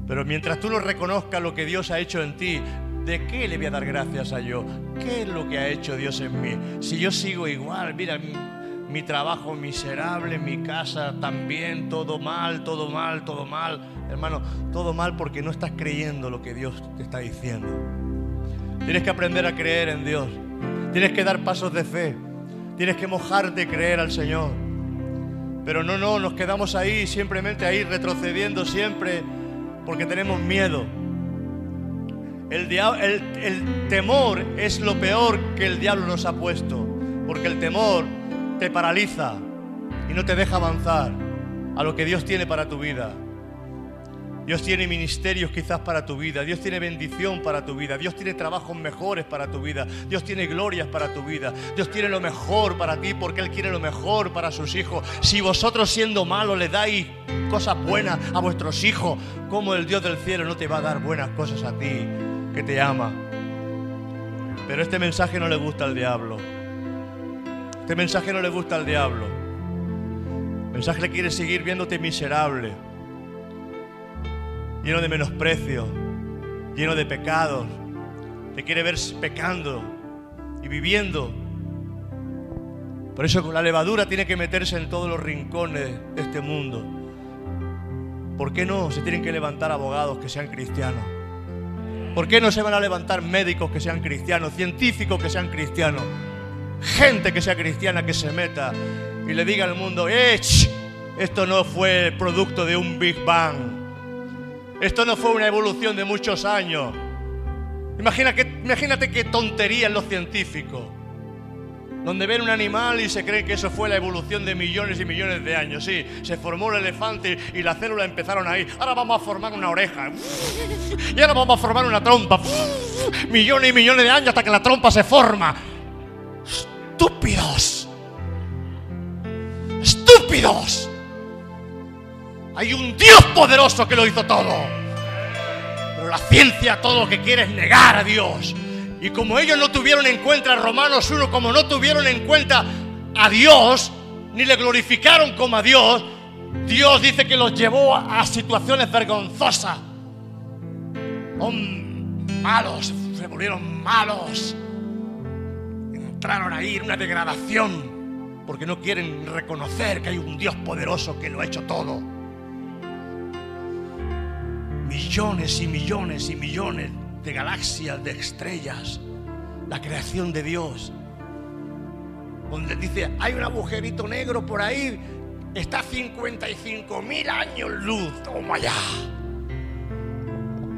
Pero mientras tú lo reconozcas lo que Dios ha hecho en ti, ¿de qué le voy a dar gracias a yo? ¿Qué es lo que ha hecho Dios en mí? Si yo sigo igual, mira, mi, trabajo miserable, mi casa también, todo mal, todo mal, todo mal. Hermano, todo mal porque no estás creyendo lo que Dios te está diciendo. Tienes que aprender a creer en Dios. Tienes que dar pasos de fe. Tienes que mojarte y creer al Señor. Pero no, no, nos quedamos ahí, simplemente ahí, retrocediendo siempre, porque tenemos miedo. El, el- el temor es lo peor que el diablo nos ha puesto, porque el temor te paraliza y no te deja avanzar a lo que Dios tiene para tu vida. Dios tiene ministerios quizás para tu vida, Dios tiene bendición para tu vida, Dios tiene trabajos mejores para tu vida, Dios tiene glorias para tu vida, Dios tiene lo mejor para ti porque Él quiere lo mejor para sus hijos. Si vosotros siendo malos le dais cosas buenas a vuestros hijos, ¿cómo el Dios del cielo no te va a dar buenas cosas a ti que te ama? Pero este mensaje no le gusta al diablo. Este mensaje no le gusta al diablo. El mensaje le quiere seguir viéndote miserable lleno de menosprecio, lleno de pecados. Te quiere ver pecando y viviendo. Por eso la levadura tiene que meterse en todos los rincones de este mundo. ¿Por qué no se tienen que levantar abogados que sean cristianos? ¿Por qué no se van a levantar médicos que sean cristianos, científicos que sean cristianos? Gente que sea cristiana que se meta y le diga al mundo, "Eh, ch, esto no fue producto de un Big Bang. Esto no fue una evolución de muchos años. Imagina que, imagínate qué tonterían los científicos. Donde ven un animal y se cree que eso fue la evolución de millones y millones de años. Sí, se formó el elefante y las células empezaron ahí. Ahora vamos a formar una oreja. Y ahora vamos a formar una trompa. Millones y millones de años hasta que la trompa se forma. Estúpidos. Estúpidos. Hay un Dios poderoso que lo hizo todo. Pero la ciencia todo lo que quiere es negar a Dios. Y como ellos no tuvieron en cuenta a Romanos 1, como no tuvieron en cuenta a Dios, ni le glorificaron como a Dios, Dios dice que los llevó a, situaciones vergonzosas. Son malos, se volvieron malos. Entraron ahí una degradación porque no quieren reconocer que hay un Dios poderoso que lo ha hecho todo millones y millones y millones de galaxias, de estrellas, la creación de Dios. Donde dice, hay un agujerito negro por ahí, está a 55 mil años luz, toma ya.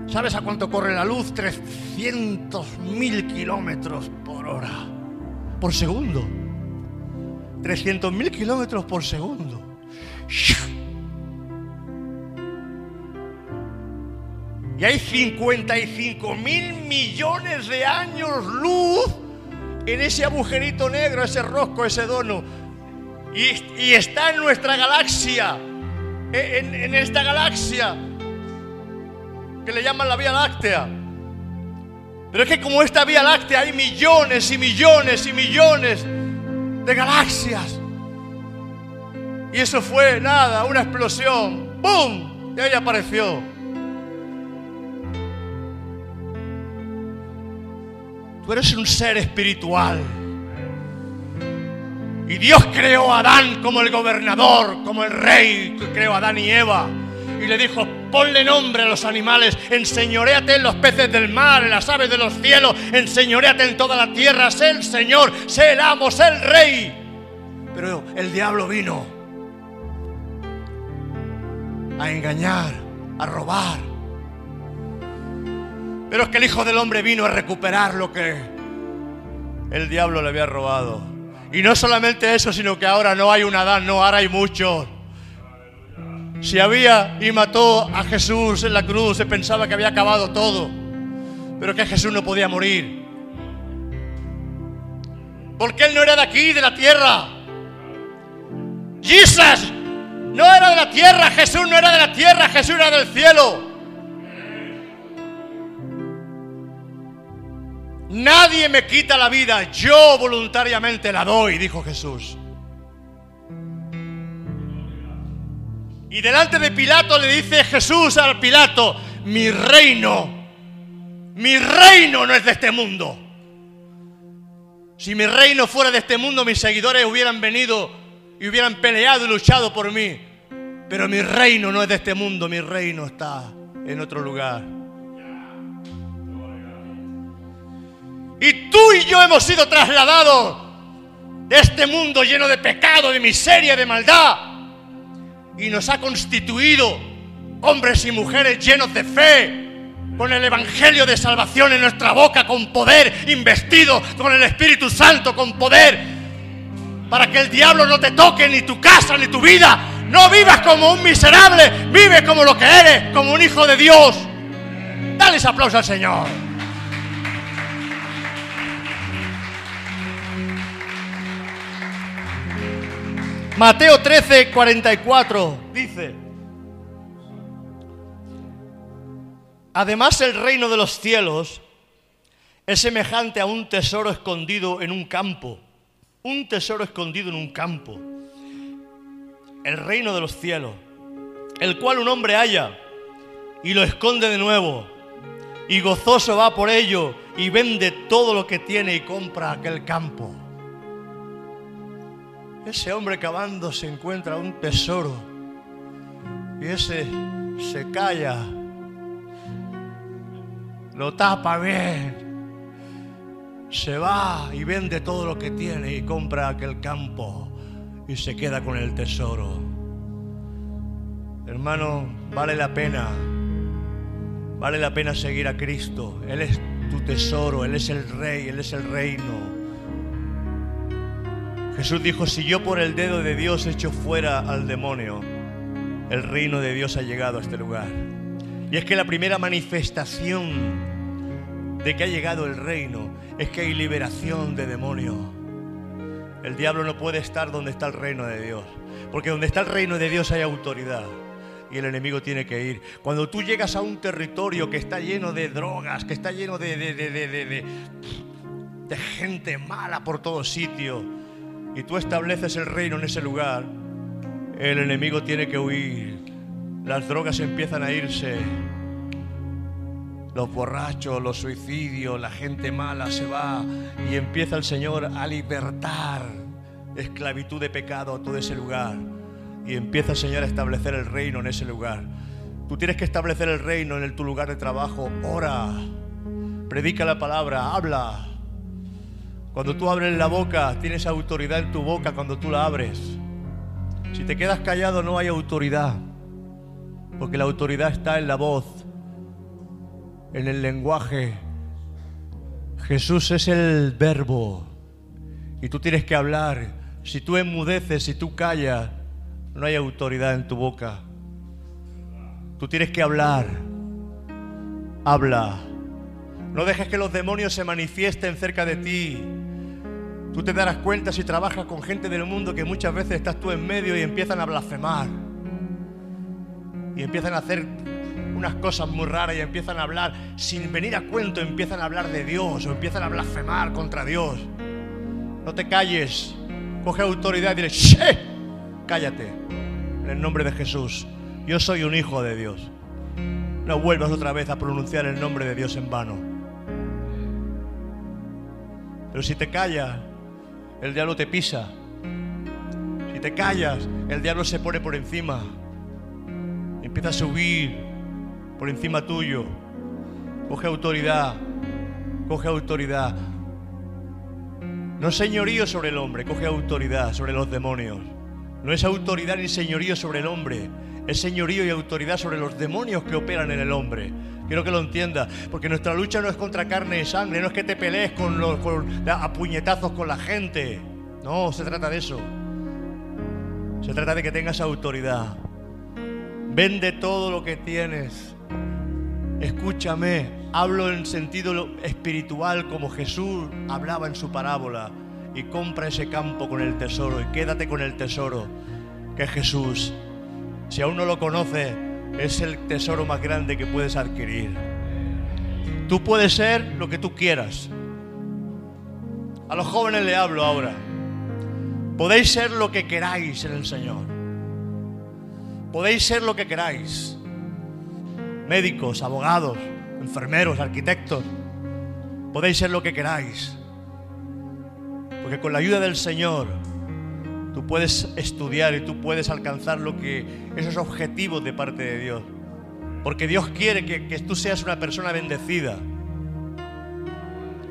¿Sabes a cuánto corre la luz? 300 mil kilómetros por hora, por segundo. 300 mil kilómetros por segundo. Y hay 55 mil millones de años luz en ese agujerito negro, ese rosco, ese dono. Y, está en nuestra galaxia, en esta galaxia que le llaman la Vía Láctea. Pero es que como esta Vía Láctea hay millones y millones y millones de galaxias. Y eso fue nada, una explosión. ¡Bum! Y ahí apareció. Tú eres un ser espiritual. Y Dios creó a Adán como el gobernador, como el rey creó a Adán y Eva. Y le dijo, ponle nombre a los animales, enseñoréate en los peces del mar, en las aves de los cielos, enseñoréate en toda la tierra, sé el Señor, sé el amo, sé el rey. Pero el diablo vino a engañar, a robar. Pero es que el Hijo del Hombre vino a recuperar lo que el diablo le había robado. Y no solamente eso, sino que ahora no hay un Adán, no, ahora hay muchos. Si había y mató a Jesús en la cruz, se pensaba que había acabado todo. Pero que Jesús no podía morir. Porque Él no era de aquí, de la tierra. Jesus no era de la tierra, Jesús no era de la tierra, Jesús era del cielo. Nadie me quita la vida, yo voluntariamente la doy, dijo Jesús. Y delante de Pilato le dice Jesús al Pilato, mi reino, mi reino no es de este mundo. Si mi reino fuera de este mundo, mis seguidores hubieran venido y hubieran peleado y luchado por mí. Pero mi reino no es de este mundo, mi reino está en otro lugar. Y tú y yo hemos sido trasladados de este mundo lleno de pecado, de miseria, de maldad. Y nos ha constituido hombres y mujeres llenos de fe, con el Evangelio de salvación en nuestra boca, con poder, investido con el Espíritu Santo, con poder, para que el diablo no te toque ni tu casa ni tu vida. No vivas como un miserable, vive como lo que eres, como un hijo de Dios. Dale ese aplauso al Señor. Mateo 13, 44 dice, además el reino de los cielos es semejante a un tesoro escondido en un campo, un tesoro escondido en un campo, el reino de los cielos, el cual un hombre halla y lo esconde de nuevo, y gozoso va por ello y vende todo lo que tiene y compra aquel campo. Ese hombre cavando se encuentra un tesoro y ese se calla, lo tapa bien, se va y vende todo lo que tiene y compra aquel campo y se queda con el tesoro. Hermano, vale la pena, vale la pena seguir a Cristo. Él es tu tesoro, Él es el rey, Él es el reino. Jesús dijo, si yo por el dedo de Dios echo fuera al demonio, el reino de Dios ha llegado a este lugar. Y es que la primera manifestación de que ha llegado el reino es que hay liberación de demonio. El diablo no puede estar donde está el reino de Dios, porque donde está el reino de Dios hay autoridad. Y el enemigo tiene que ir. Cuando tú llegas a un territorio que está lleno de drogas, que está lleno de, de, de, de, gente mala por todos sitios, y tú estableces el reino en ese lugar, el enemigo tiene que huir. Las drogas empiezan a irse. Los borrachos, los suicidios, la gente mala se va y empieza el Señor a libertar esclavitud de pecado a todo ese lugar. Y empieza el Señor a establecer el reino en ese lugar. Tú tienes que establecer el reino en el- tu lugar de trabajo. Ora, predica la palabra, habla. Cuando tú abres la boca, tienes autoridad en tu boca cuando tú la abres. Si te quedas callado no hay autoridad, porque la autoridad está en la voz, en el lenguaje. Jesús es el verbo y tú tienes que hablar. Si tú enmudeces, si tú callas, no hay autoridad en tu boca. Tú tienes que hablar. Habla. No dejes que los demonios se manifiesten cerca de ti. Tú te darás cuenta si trabajas con gente del mundo que muchas veces estás tú en medio y empiezan a blasfemar. Y empiezan a hacer unas cosas muy raras y empiezan a hablar, sin venir a cuento, empiezan a hablar de Dios o empiezan a blasfemar contra Dios. No te calles. Coge autoridad y dile, ¡Shh! Cállate. En el nombre de Jesús. Yo soy un hijo de Dios. No vuelvas otra vez a pronunciar el nombre de Dios en vano. Pero si te callas, el diablo te pisa. Si te callas, el diablo se pone por encima. Empieza a subir por encima tuyo. Coge autoridad. Coge autoridad. No señorío sobre el hombre, coge autoridad sobre los demonios. No es autoridad ni señorío sobre el hombre, es señorío y autoridad sobre los demonios que operan en el hombre. Quiero que lo entienda, porque nuestra lucha no es contra carne y sangre, no es que te pelees con a puñetazos con la gente. No, se trata de eso. Se trata de que tengas autoridad. Vende todo lo que tienes. Escúchame, hablo en sentido espiritual como Jesús hablaba en su parábola. Y compra ese campo con el tesoro y quédate con el tesoro que es Jesús. Si aún no lo conoces, es el tesoro más grande que puedes adquirir. Tú puedes ser lo que tú quieras. A los jóvenes le hablo ahora. Podéis ser lo que queráis en el Señor. Podéis ser lo que queráis. Médicos, abogados, enfermeros, arquitectos. Podéis ser lo que queráis. Porque con la ayuda del Señor puedes estudiar y tú puedes alcanzar lo que esos objetivos de parte de Dios. Porque Dios quiere que, que tú seas una persona bendecida.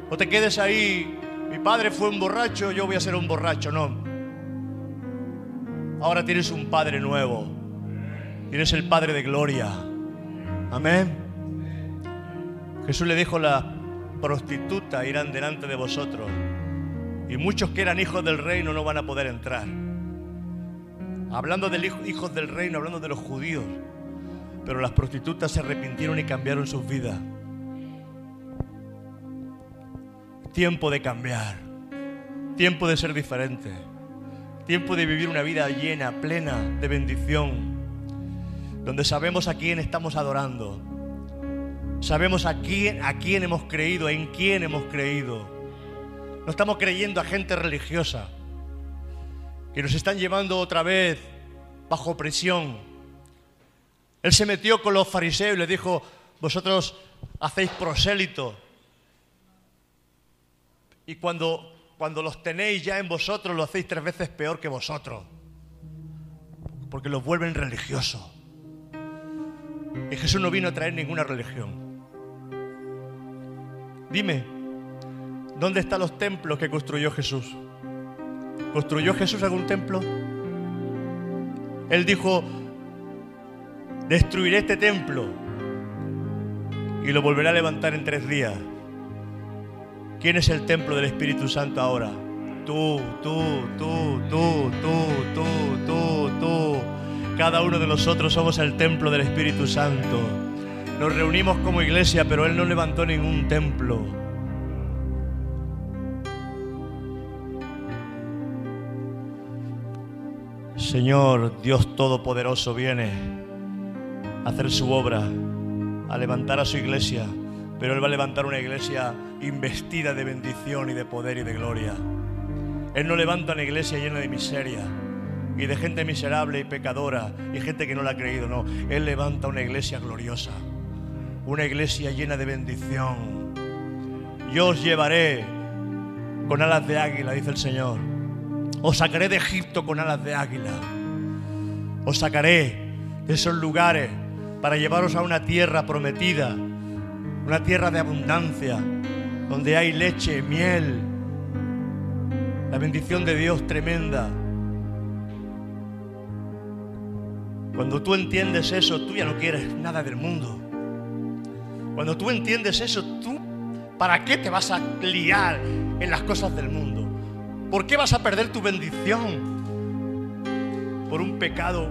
No te quedes ahí, mi padre fue un borracho, yo voy a ser un borracho, no. Ahora tienes un padre nuevo. Tienes el Padre de gloria. Amén. Jesús le dijo, la prostituta irán delante de vosotros. Y muchos que eran hijos del reino no van a poder entrar. Hablando de hijos del reino, hablando de los judíos. Pero las prostitutas se arrepintieron y cambiaron sus vidas. Tiempo de cambiar. Tiempo de ser diferente. Tiempo de vivir una vida llena, plena de bendición. Donde sabemos a quién estamos adorando. Sabemos a quién, a quién hemos creído, en quién hemos creído. No estamos creyendo a gente religiosa que nos están llevando otra vez bajo presión. Él se metió con los fariseos y les dijo, vosotros hacéis prosélito. Y cuando, cuando los tenéis ya en vosotros, lo hacéis tres veces peor que vosotros. Porque los vuelven religiosos. Y Jesús no vino a traer ninguna religión. Dime, ¿dónde están los templos que construyó Jesús? ¿Construyó Jesús algún templo? Él dijo, destruiré este templo y lo volveré a levantar en tres días. ¿Quién es el templo del Espíritu Santo ahora? Tú, tú, tú, tú, tú, tú, tú, tú. Cada uno de nosotros somos el templo del Espíritu Santo. Nos reunimos como iglesia, pero Él no levantó ningún templo. Señor Dios Todopoderoso viene a hacer su obra, a levantar a su iglesia, pero Él va a levantar una iglesia investida de bendición y de poder y de gloria. Él no levanta una iglesia llena de miseria y de gente miserable y pecadora y gente que no la ha creído, no. Él levanta una iglesia gloriosa, una iglesia llena de bendición. Yo os llevaré con alas de águila, dice el Señor. Os sacaré de Egipto con alas de águila. Os sacaré de esos lugares para llevaros a una tierra prometida, una tierra de abundancia, donde hay leche, miel, la bendición de Dios tremenda. Cuando tú entiendes eso, tú ya no quieres nada del mundo. Cuando tú entiendes eso, tú, ¿para qué te vas a liar en las cosas del mundo? ¿Por qué vas a perder tu bendición? Por un pecado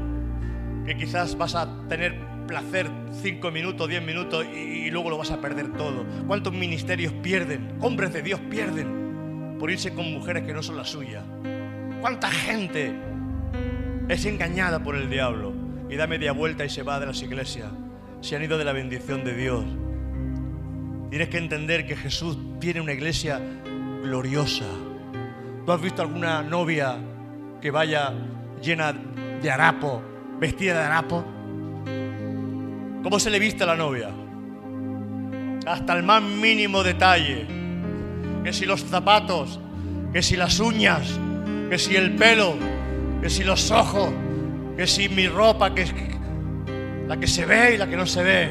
que quizás vas a tener placer cinco minutos, diez minutos y, y luego lo vas a perder todo. ¿Cuántos ministerios pierden? Hombres de Dios pierden por irse con mujeres que no son las suyas. ¿Cuánta gente es engañada por el diablo y da media vuelta y se va de las iglesias? Se han ido de la bendición de Dios. Tienes que entender que Jesús tiene una iglesia gloriosa. ¿Tú has visto alguna novia que vaya llena de harapo, vestida de harapo? ¿Cómo se le viste a la novia? Hasta el más mínimo detalle. Que si los zapatos, que si las uñas, que si el pelo, que si los ojos, que si mi ropa, que la que se ve y la que no se ve.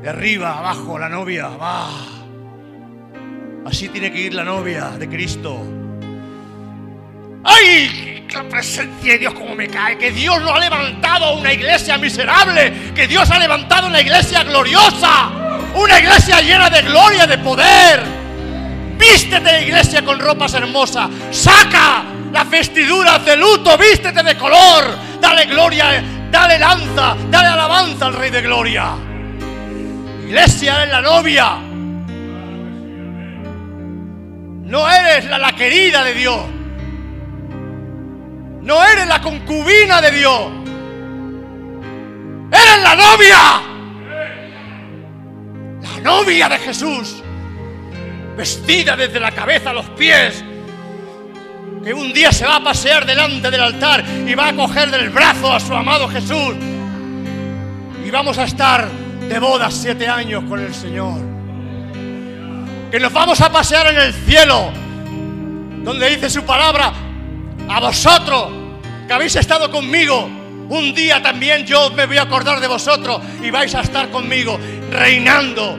De arriba, abajo, la novia, va. Así tiene que ir la novia de Cristo. ¡Ay! La presencia de Dios como me cae. Que Dios no ha levantado una iglesia miserable. Que Dios ha levantado una iglesia gloriosa. Una iglesia llena de gloria, de poder. Vístete de iglesia con ropas hermosas. Saca las vestiduras de luto. Vístete de color. Dale gloria, dale lanza, dale alabanza al Rey de Gloria. Iglesia es la novia. No eres la, la querida de Dios. No eres la concubina de Dios. Eres la novia. La novia de Jesús. Vestida desde la cabeza a los pies. Que un día se va a pasear delante del altar y va a coger del brazo a su amado Jesús. Y vamos a estar de bodas siete años con el Señor. Que nos vamos a pasear en el cielo. Donde dice su palabra, a vosotros que habéis estado conmigo, un día también yo me voy a acordar de vosotros y vais a estar conmigo reinando.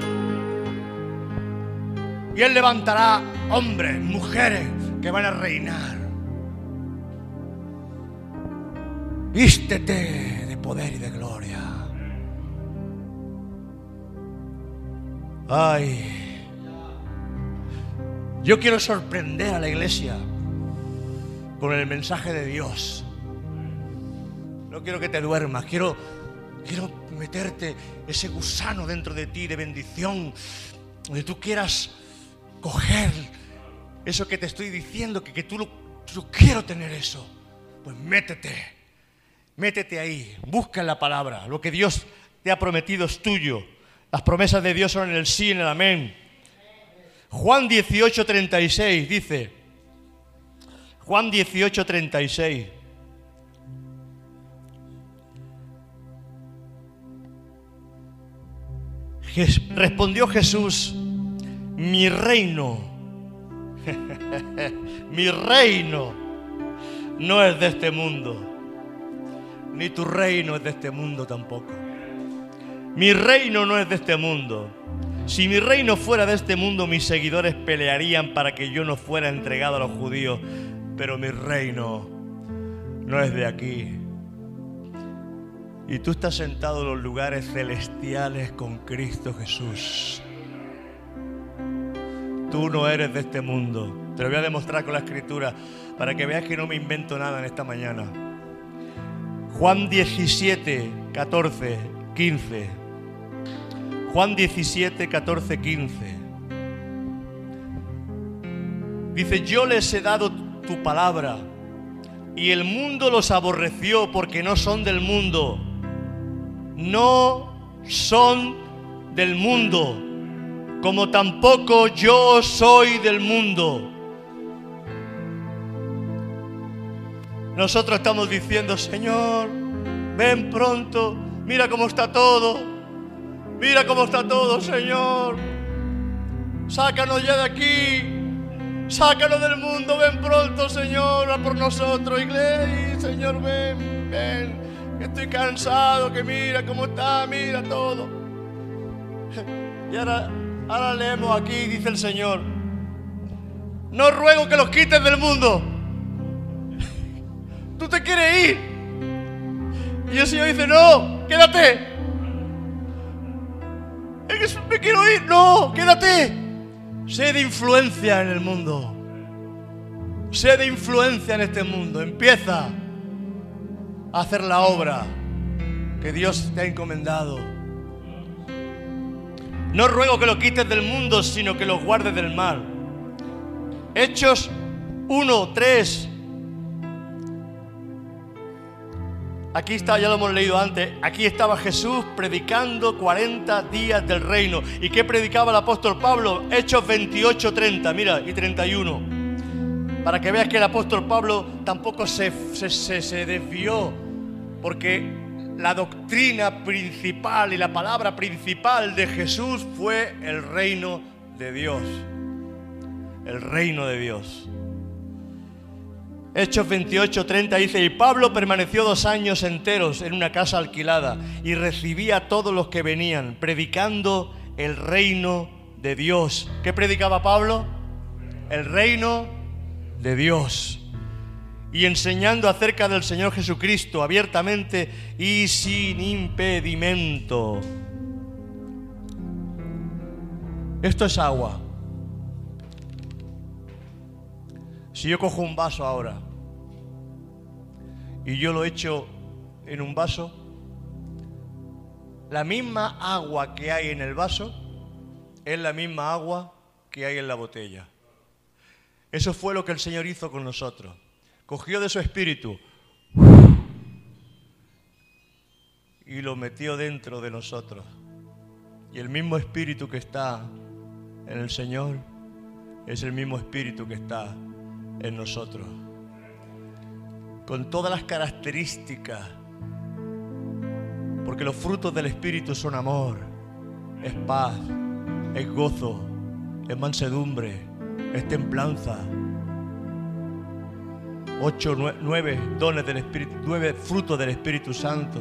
Y Él levantará hombres, mujeres que van a reinar. Vístete de poder y de gloria. Ay, yo quiero sorprender a la iglesia con el mensaje de Dios. No quiero que te duermas, quiero, quiero meterte ese gusano dentro de ti de bendición, donde tú quieras coger eso que te estoy diciendo, que, que tú lo yo quiero tener eso. Pues métete, métete ahí, busca en la palabra. Lo que Dios te ha prometido es tuyo. Las promesas de Dios son en el sí y en el amén. Juan 18, 36 dice, Juan 18, 36. Jes- Respondió Jesús, mi reino, mi reino no es de este mundo, ni tu reino es de este mundo tampoco. Mi reino no es de este mundo. Si mi reino fuera de este mundo, mis seguidores pelearían para que yo no fuera entregado a los judíos, pero mi reino no es de aquí. Y tú estás sentado en los lugares celestiales con Cristo Jesús. Tú no eres de este mundo. Te lo voy a demostrar con la escritura para que veas que no me invento nada en esta mañana. Juan 17, 14, 15. Juan 17, 14, 15. Dice, yo les he dado tu palabra y el mundo los aborreció porque no son del mundo. No son del mundo, como tampoco yo soy del mundo. Nosotros estamos diciendo, Señor, ven pronto, mira cómo está todo, mira cómo está todo, Señor. Sácanos ya de aquí, sácanos del mundo, ven pronto, Señor, a por nosotros, iglesia, Señor, ven, ven, que estoy cansado, que mira cómo está, mira todo. Y ahora, ahora leemos aquí, dice el Señor, no ruego que los quites del mundo. Tú te quieres ir. Y el Señor dice, no, quédate. Es que me quiero ir. No, quédate. Sé de influencia en el mundo. Sé de influencia en este mundo. Empieza a hacer la obra. que Dios te ha encomendado. No ruego que lo quites del mundo, sino que lo guardes del mal. Hechos 1, 3. Aquí está, ya lo hemos leído antes. Aquí estaba Jesús predicando 40 días del reino. ¿Y qué predicaba el apóstol Pablo? Hechos 28, 30, mira, y 31. Para que veas que el apóstol Pablo tampoco se, se- se- se desvió. Porque la doctrina principal y la palabra principal de Jesús fue el reino de Dios. El reino de Dios. Hechos 28, 30 dice, y Pablo permaneció dos años enteros en una casa alquilada y recibía a todos los que venían, predicando el reino de Dios. ¿Qué predicaba Pablo? El reino de Dios. Y enseñando acerca del Señor Jesucristo abiertamente y sin impedimento. Esto es agua. Si yo cojo un vaso ahora y yo lo echo en un vaso, la misma agua que hay en el vaso es la misma agua que hay en la botella. Eso fue lo que el Señor hizo con nosotros. Cogió de su espíritu y lo metió dentro de nosotros. Y el mismo espíritu que está en el Señor es el mismo espíritu que está en nosotros. Con todas las características. Porque los frutos del espíritu son amor, es paz, es gozo, es mansedumbre, es templanza. Ocho, nue- nueve dones del Espíritu, nueve frutos del Espíritu Santo.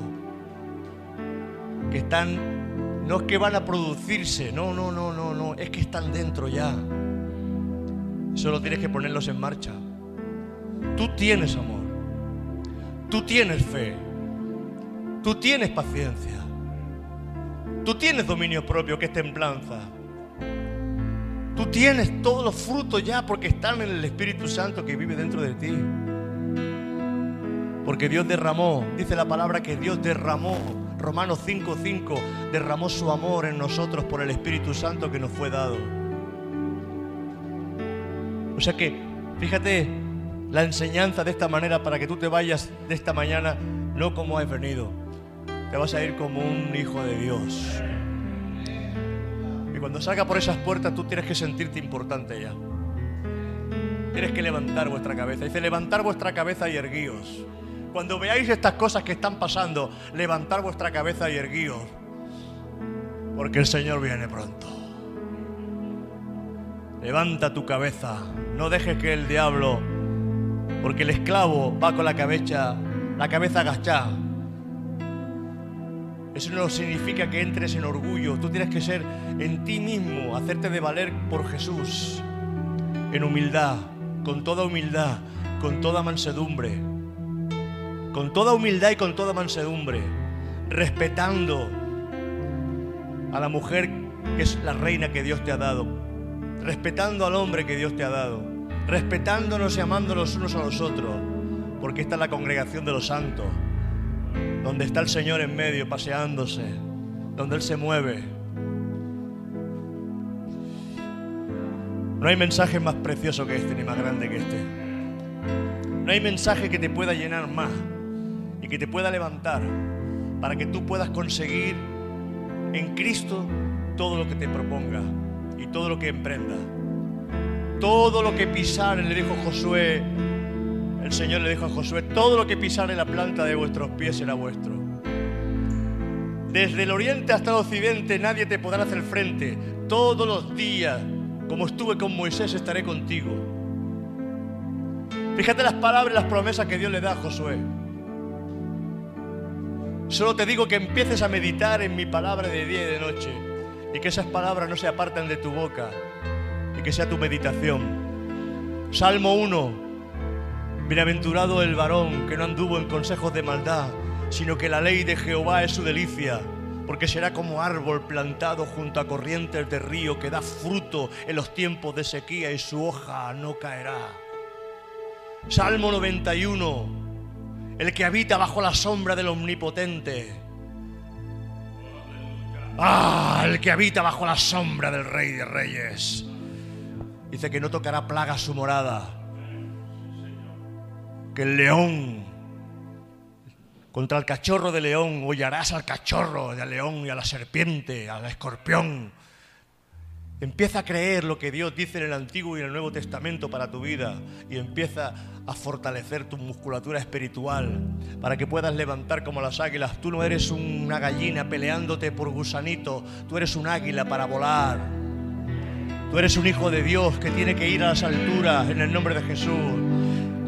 Que están, no es que van a producirse, no, no, no, no, no, es que están dentro ya. Solo tienes que ponerlos en marcha. Tú tienes amor. Tú tienes fe. Tú tienes paciencia. Tú tienes dominio propio, que es templanza. Tú tienes todos los frutos ya porque están en el Espíritu Santo que vive dentro de ti. Porque Dios derramó, dice la palabra que Dios derramó, Romanos 5:5, derramó su amor en nosotros por el Espíritu Santo que nos fue dado. O sea que, fíjate la enseñanza de esta manera para que tú te vayas de esta mañana no como has venido, te vas a ir como un hijo de Dios. Y cuando salga por esas puertas tú tienes que sentirte importante ya. Tienes que levantar vuestra cabeza. Dice, levantar vuestra cabeza y erguíos. Cuando veáis estas cosas que están pasando, levantar vuestra cabeza y erguíos. Porque el Señor viene pronto. Levanta tu cabeza. No dejes que el diablo, porque el esclavo va con la cabeza, la cabeza agachada. Eso no significa que entres en orgullo. Tú tienes que ser en ti mismo, hacerte de valer por Jesús. En humildad, con toda humildad, con toda mansedumbre. Con toda humildad y con toda mansedumbre. Respetando a la mujer que es la reina que Dios te ha dado. Respetando al hombre que Dios te ha dado. Respetándonos y amándonos unos a los otros. Porque esta es la congregación de los santos donde está el Señor en medio paseándose, donde Él se mueve. No hay mensaje más precioso que este, ni más grande que este. No hay mensaje que te pueda llenar más y que te pueda levantar para que tú puedas conseguir en Cristo todo lo que te proponga y todo lo que emprenda. Todo lo que pisar, le dijo Josué, el Señor le dijo a Josué, todo lo que pisare la planta de vuestros pies será vuestro. Desde el oriente hasta el occidente nadie te podrá hacer frente. Todos los días, como estuve con Moisés, estaré contigo. Fíjate las palabras y las promesas que Dios le da a Josué. Solo te digo que empieces a meditar en mi palabra de día y de noche y que esas palabras no se aparten de tu boca y que sea tu meditación. Salmo 1. Bienaventurado el varón que no anduvo en consejos de maldad, sino que la ley de Jehová es su delicia, porque será como árbol plantado junto a corrientes de río que da fruto en los tiempos de sequía y su hoja no caerá. Salmo 91. El que habita bajo la sombra del Omnipotente Ah, el que habita bajo la sombra del Rey de Reyes. Dice que no tocará plaga su morada. Que el león, contra el cachorro de león, hollarás al cachorro, al león y a la serpiente, al escorpión. Empieza a creer lo que Dios dice en el Antiguo y en el Nuevo Testamento para tu vida y empieza a fortalecer tu musculatura espiritual para que puedas levantar como las águilas. Tú no eres una gallina peleándote por gusanito, tú eres un águila para volar. Tú eres un hijo de Dios que tiene que ir a las alturas en el nombre de Jesús.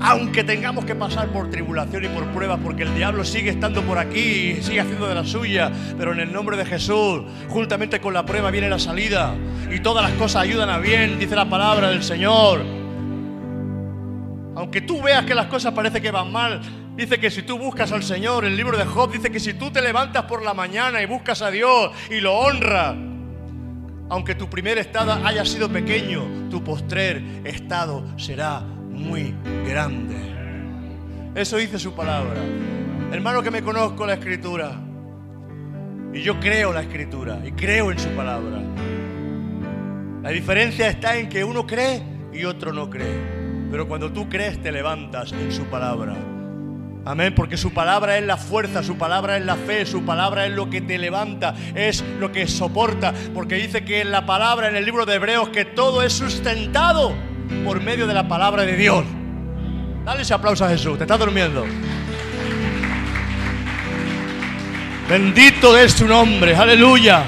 Aunque tengamos que pasar por tribulación y por pruebas, porque el diablo sigue estando por aquí sigue haciendo de la suya, pero en el nombre de Jesús, juntamente con la prueba viene la salida y todas las cosas ayudan a bien, dice la palabra del Señor. Aunque tú veas que las cosas parece que van mal, dice que si tú buscas al Señor, el libro de Job dice que si tú te levantas por la mañana y buscas a Dios y lo honras, aunque tu primer estado haya sido pequeño, tu postrer estado será muy grande. Eso dice su palabra. Hermano que me conozco la escritura. Y yo creo la escritura y creo en su palabra. La diferencia está en que uno cree y otro no cree. Pero cuando tú crees te levantas en su palabra. Amén, porque su palabra es la fuerza, su palabra es la fe, su palabra es lo que te levanta, es lo que soporta, porque dice que en la palabra, en el libro de Hebreos, que todo es sustentado por medio de la palabra de Dios. Dale ese aplauso a Jesús, te está durmiendo. Bendito es su nombre, aleluya.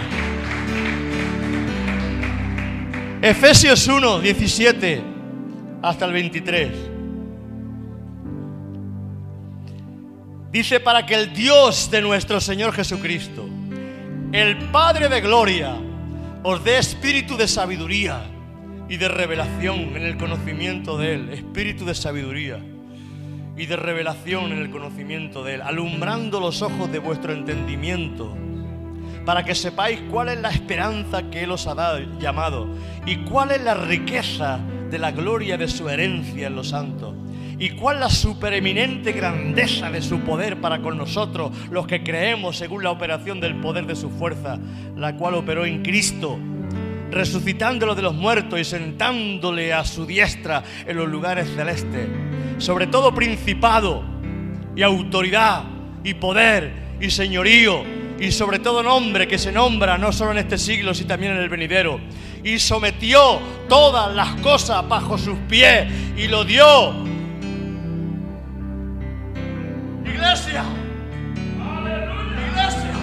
Efesios 1, 17 hasta el 23. Dice, para que el Dios de nuestro Señor Jesucristo, el Padre de Gloria, os dé espíritu de sabiduría y de revelación en el conocimiento de Él. Espíritu de sabiduría y de revelación en el conocimiento de Él, alumbrando los ojos de vuestro entendimiento, para que sepáis cuál es la esperanza que Él os ha dado, llamado y cuál es la riqueza de la gloria de su herencia en los santos. ¿Y cuál la supereminente grandeza de su poder para con nosotros, los que creemos según la operación del poder de su fuerza, la cual operó en Cristo, resucitándolo de los muertos y sentándole a su diestra en los lugares celestes? Sobre todo principado y autoridad y poder y señorío y sobre todo nombre que se nombra no solo en este siglo, sino también en el venidero. Y sometió todas las cosas bajo sus pies y lo dio Iglesia. Iglesia.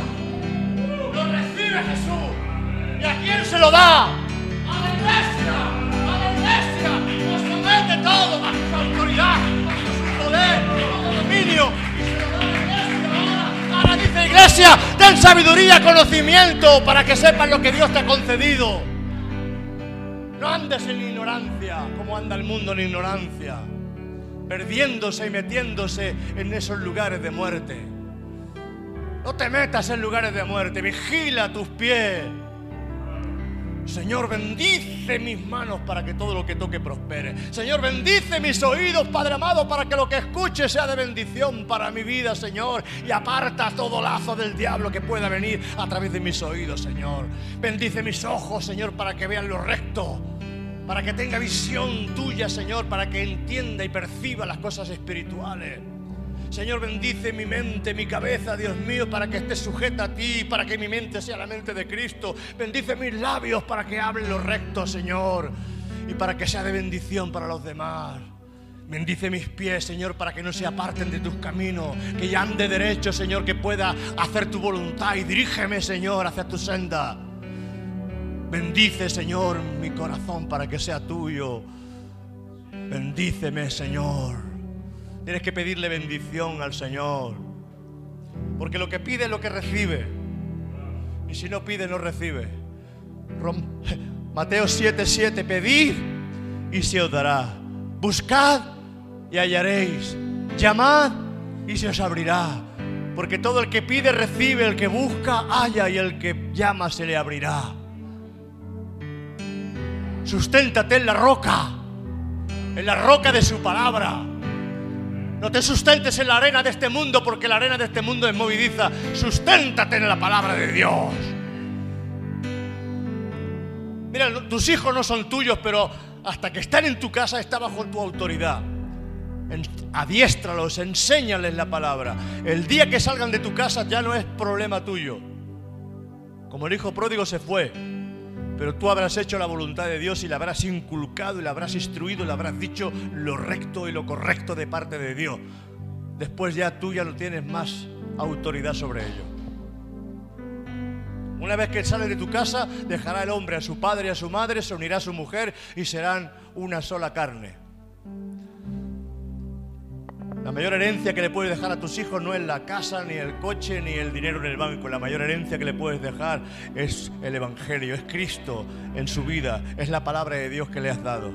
Lo recibe Jesús. ¿Y a quién se lo da? A la iglesia. A la iglesia. Lo somete todo bajo su autoridad, bajo su poder, bajo dominio. Y se lo da a la iglesia. Ahora, ahora dice iglesia, ten sabiduría, conocimiento para que sepas lo que Dios te ha concedido. No andes en ignorancia como anda el mundo en ignorancia perdiéndose y metiéndose en esos lugares de muerte. No te metas en lugares de muerte, vigila tus pies. Señor, bendice mis manos para que todo lo que toque prospere. Señor, bendice mis oídos, Padre amado, para que lo que escuche sea de bendición para mi vida, Señor. Y aparta todo lazo del diablo que pueda venir a través de mis oídos, Señor. Bendice mis ojos, Señor, para que vean lo recto para que tenga visión tuya, Señor, para que entienda y perciba las cosas espirituales. Señor, bendice mi mente, mi cabeza, Dios mío, para que esté sujeta a ti, para que mi mente sea la mente de Cristo. Bendice mis labios para que hable lo recto, Señor, y para que sea de bendición para los demás. Bendice mis pies, Señor, para que no se aparten de tus caminos, que ya ande derecho, Señor, que pueda hacer tu voluntad y dirígeme, Señor, hacia tu senda. Bendice, Señor, mi corazón para que sea tuyo. Bendíceme, Señor. Tienes que pedirle bendición al Señor. Porque lo que pide es lo que recibe. Y si no pide, no recibe. Mateo 7, 7. Pedid y se os dará. Buscad y hallaréis. Llamad y se os abrirá. Porque todo el que pide recibe, el que busca halla y el que llama se le abrirá. Susténtate en la roca, en la roca de su palabra. No te sustentes en la arena de este mundo porque la arena de este mundo es movidiza. Susténtate en la palabra de Dios. Mira, tus hijos no son tuyos, pero hasta que están en tu casa está bajo tu autoridad. Adiéstralos, enséñales la palabra. El día que salgan de tu casa ya no es problema tuyo. Como el hijo pródigo se fue, pero tú habrás hecho la voluntad de Dios y le habrás inculcado y le habrás instruido y le habrás dicho lo recto y lo correcto de parte de Dios. Después ya tú ya no tienes más autoridad sobre ello. Una vez que sale de tu casa, dejará el hombre a su padre y a su madre, se unirá a su mujer y serán una sola carne. La mayor herencia que le puedes dejar a tus hijos no es la casa, ni el coche, ni el dinero en el banco. La mayor herencia que le puedes dejar es el Evangelio, es Cristo en su vida, es la palabra de Dios que le has dado.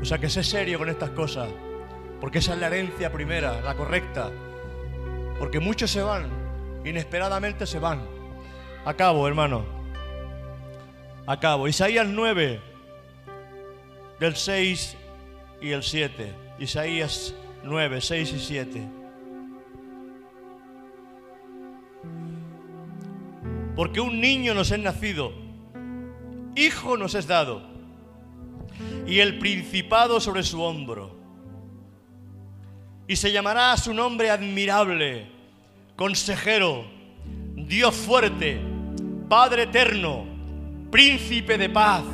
O sea que sé serio con estas cosas, porque esa es la herencia primera, la correcta. Porque muchos se van, inesperadamente se van. Acabo, hermano. Acabo. Isaías 9, del 6 y el 7. Isaías 9, 6 y 7. Porque un niño nos es nacido, hijo nos es dado, y el principado sobre su hombro. Y se llamará a su nombre admirable, consejero, Dios fuerte, Padre eterno, príncipe de paz.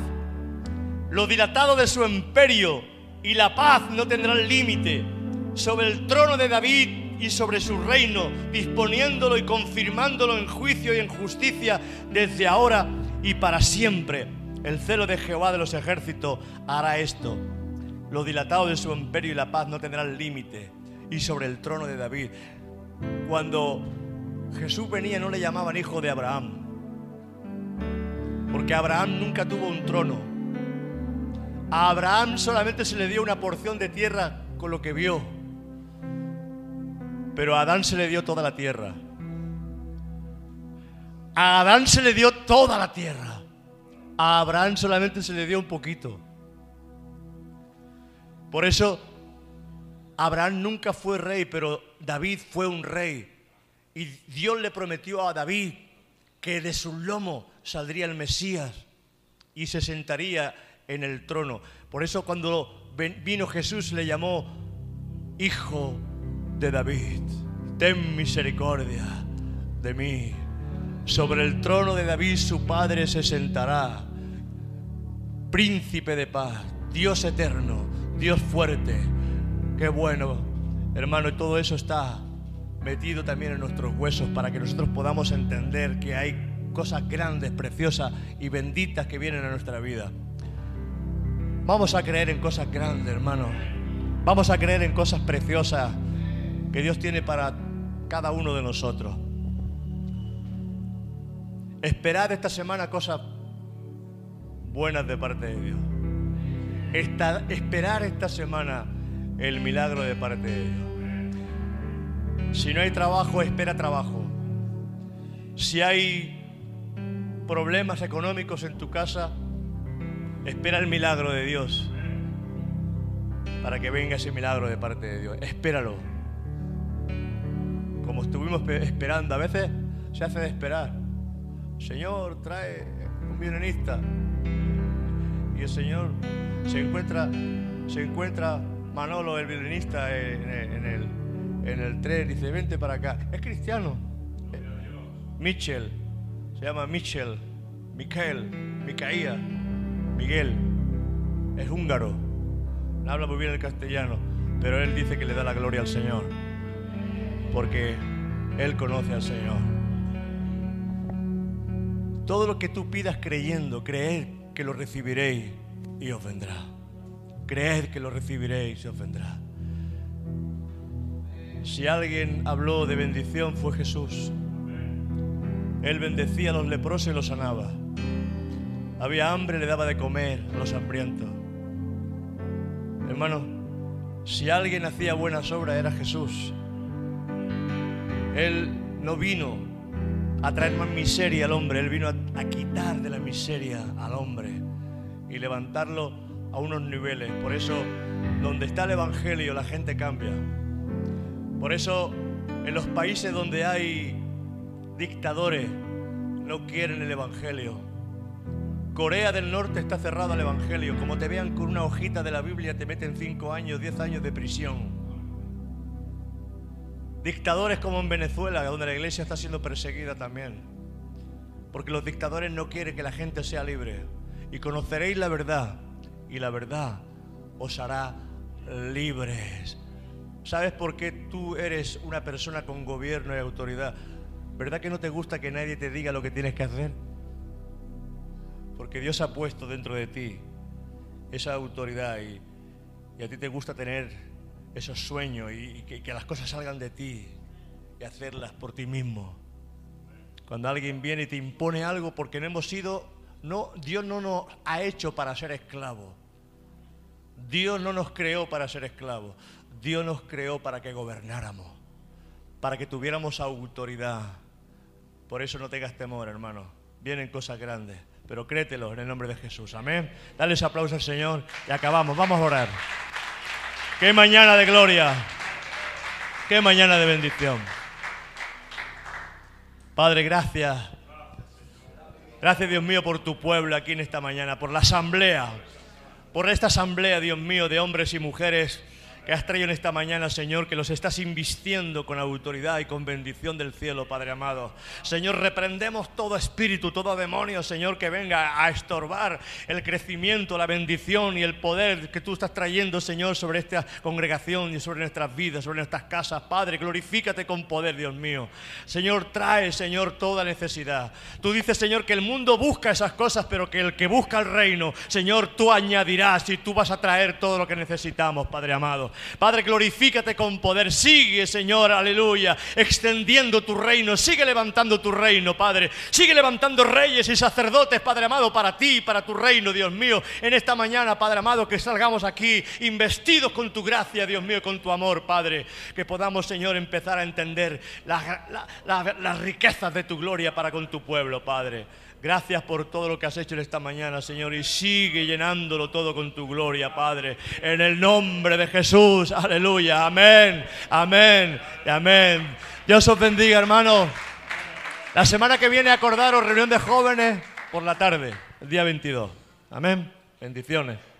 Lo dilatado de su imperio y la paz no tendrán límite sobre el trono de David y sobre su reino, disponiéndolo y confirmándolo en juicio y en justicia desde ahora y para siempre. El celo de Jehová de los ejércitos hará esto. Lo dilatado de su imperio y la paz no tendrán límite. Y sobre el trono de David. Cuando Jesús venía no le llamaban hijo de Abraham. Porque Abraham nunca tuvo un trono. A Abraham solamente se le dio una porción de tierra con lo que vio. Pero a Adán se le dio toda la tierra. A Adán se le dio toda la tierra. A Abraham solamente se le dio un poquito. Por eso Abraham nunca fue rey, pero David fue un rey. Y Dios le prometió a David que de su lomo saldría el Mesías y se sentaría en el trono. Por eso cuando vino Jesús le llamó Hijo de David. Ten misericordia de mí. Sobre el trono de David su padre se sentará. Príncipe de paz, Dios eterno, Dios fuerte. Qué bueno, hermano, y todo eso está metido también en nuestros huesos para que nosotros podamos entender que hay cosas grandes, preciosas y benditas que vienen a nuestra vida. Vamos a creer en cosas grandes, hermano. Vamos a creer en cosas preciosas que Dios tiene para cada uno de nosotros. Esperad esta semana cosas buenas de parte de Dios. Esta- esperar esta semana el milagro de parte de Dios. Si no hay trabajo, espera trabajo. Si hay problemas económicos en tu casa, espera el milagro de Dios para que venga ese milagro de parte de Dios. Espéralo. Como estuvimos pe- esperando, a veces se hace de esperar. Señor, trae un violinista. Y el Señor se encuentra, se encuentra Manolo, el violinista, en el, en el, en el tren. Dice, vente para acá. Es cristiano. Mitchell. Se llama Mitchell. Michael. Micaía. Miguel. Es húngaro. No habla muy bien el castellano. Pero él dice que le da la gloria al Señor. Porque él conoce al Señor. Todo lo que tú pidas creyendo, creed que lo recibiréis y os vendrá. Creed que lo recibiréis y os vendrá. Si alguien habló de bendición fue Jesús. Él bendecía a los leprosos y los sanaba. Había hambre, le daba de comer a los hambrientos. Hermano, si alguien hacía buenas obras era Jesús. Él no vino a traer más miseria al hombre, Él vino a, quitar de la miseria al hombre y levantarlo a unos niveles. Por eso, donde está el Evangelio, la gente cambia. Por eso, en los países donde hay dictadores, no quieren el Evangelio. Corea del Norte está cerrado al Evangelio. Como te vean con una hojita de la Biblia, te meten 5 años, 10 años de prisión. Dictadores como en Venezuela, donde la iglesia está siendo perseguida también. Porque los dictadores no quieren que la gente sea libre. Y conoceréis la verdad. Y la verdad os hará libres. ¿Sabes por qué tú eres una persona con gobierno y autoridad? ¿Verdad que no te gusta que nadie te diga lo que tienes que hacer? Porque Dios ha puesto dentro de ti esa autoridad y, a ti te gusta tener esos sueños y, que las cosas salgan de ti y hacerlas por ti mismo. Cuando alguien viene y te impone algo porque no hemos sido, no, Dios no nos ha hecho para ser esclavos. Dios no nos creó para ser esclavos. Dios nos creó para que gobernáramos, para que tuviéramos autoridad. Por eso no tengas temor, hermano. Vienen cosas grandes, pero créetelo en el nombre de Jesús. Amén. Dale ese aplauso al Señor y acabamos. Vamos a orar. Qué mañana de gloria. Qué mañana de bendición. Padre, gracias. Gracias, Dios mío, por tu pueblo aquí en esta mañana, por la asamblea, por esta asamblea, Dios mío, de hombres y mujeres que has traído en esta mañana, Señor, que los estás invistiendo con autoridad y con bendición del cielo, Padre amado. Señor, reprendemos todo espíritu, todo demonio, Señor, que venga a estorbar el crecimiento, la bendición y el poder que tú estás trayendo, Señor, sobre esta congregación y sobre nuestras vidas, sobre nuestras casas. Padre, glorifícate con poder, Dios mío. Señor, trae, Señor, toda necesidad. Tú dices, Señor, que el mundo busca esas cosas, pero que el que busca el reino, Señor, tú añadirás y tú vas a traer todo lo que necesitamos, Padre amado. Padre, glorifícate con poder. Sigue, Señor, aleluya, extendiendo tu reino. Sigue levantando tu reino, Padre. Sigue levantando reyes y sacerdotes, Padre amado, para ti para tu reino, Dios mío. En esta mañana, Padre amado, que salgamos aquí investidos con tu gracia, Dios mío, con tu amor, Padre. Que podamos, Señor, empezar a entender la- la- la- las riquezas de tu gloria para con tu pueblo, Padre. Gracias por todo lo que has hecho en esta mañana, Señor, y sigue llenándolo todo con tu gloria, Padre. En el nombre de Jesús, aleluya, amén, amén, amén. Dios os bendiga, hermano. La semana que viene, acordaros, reunión de jóvenes por la tarde, el día 22. Amén. Bendiciones.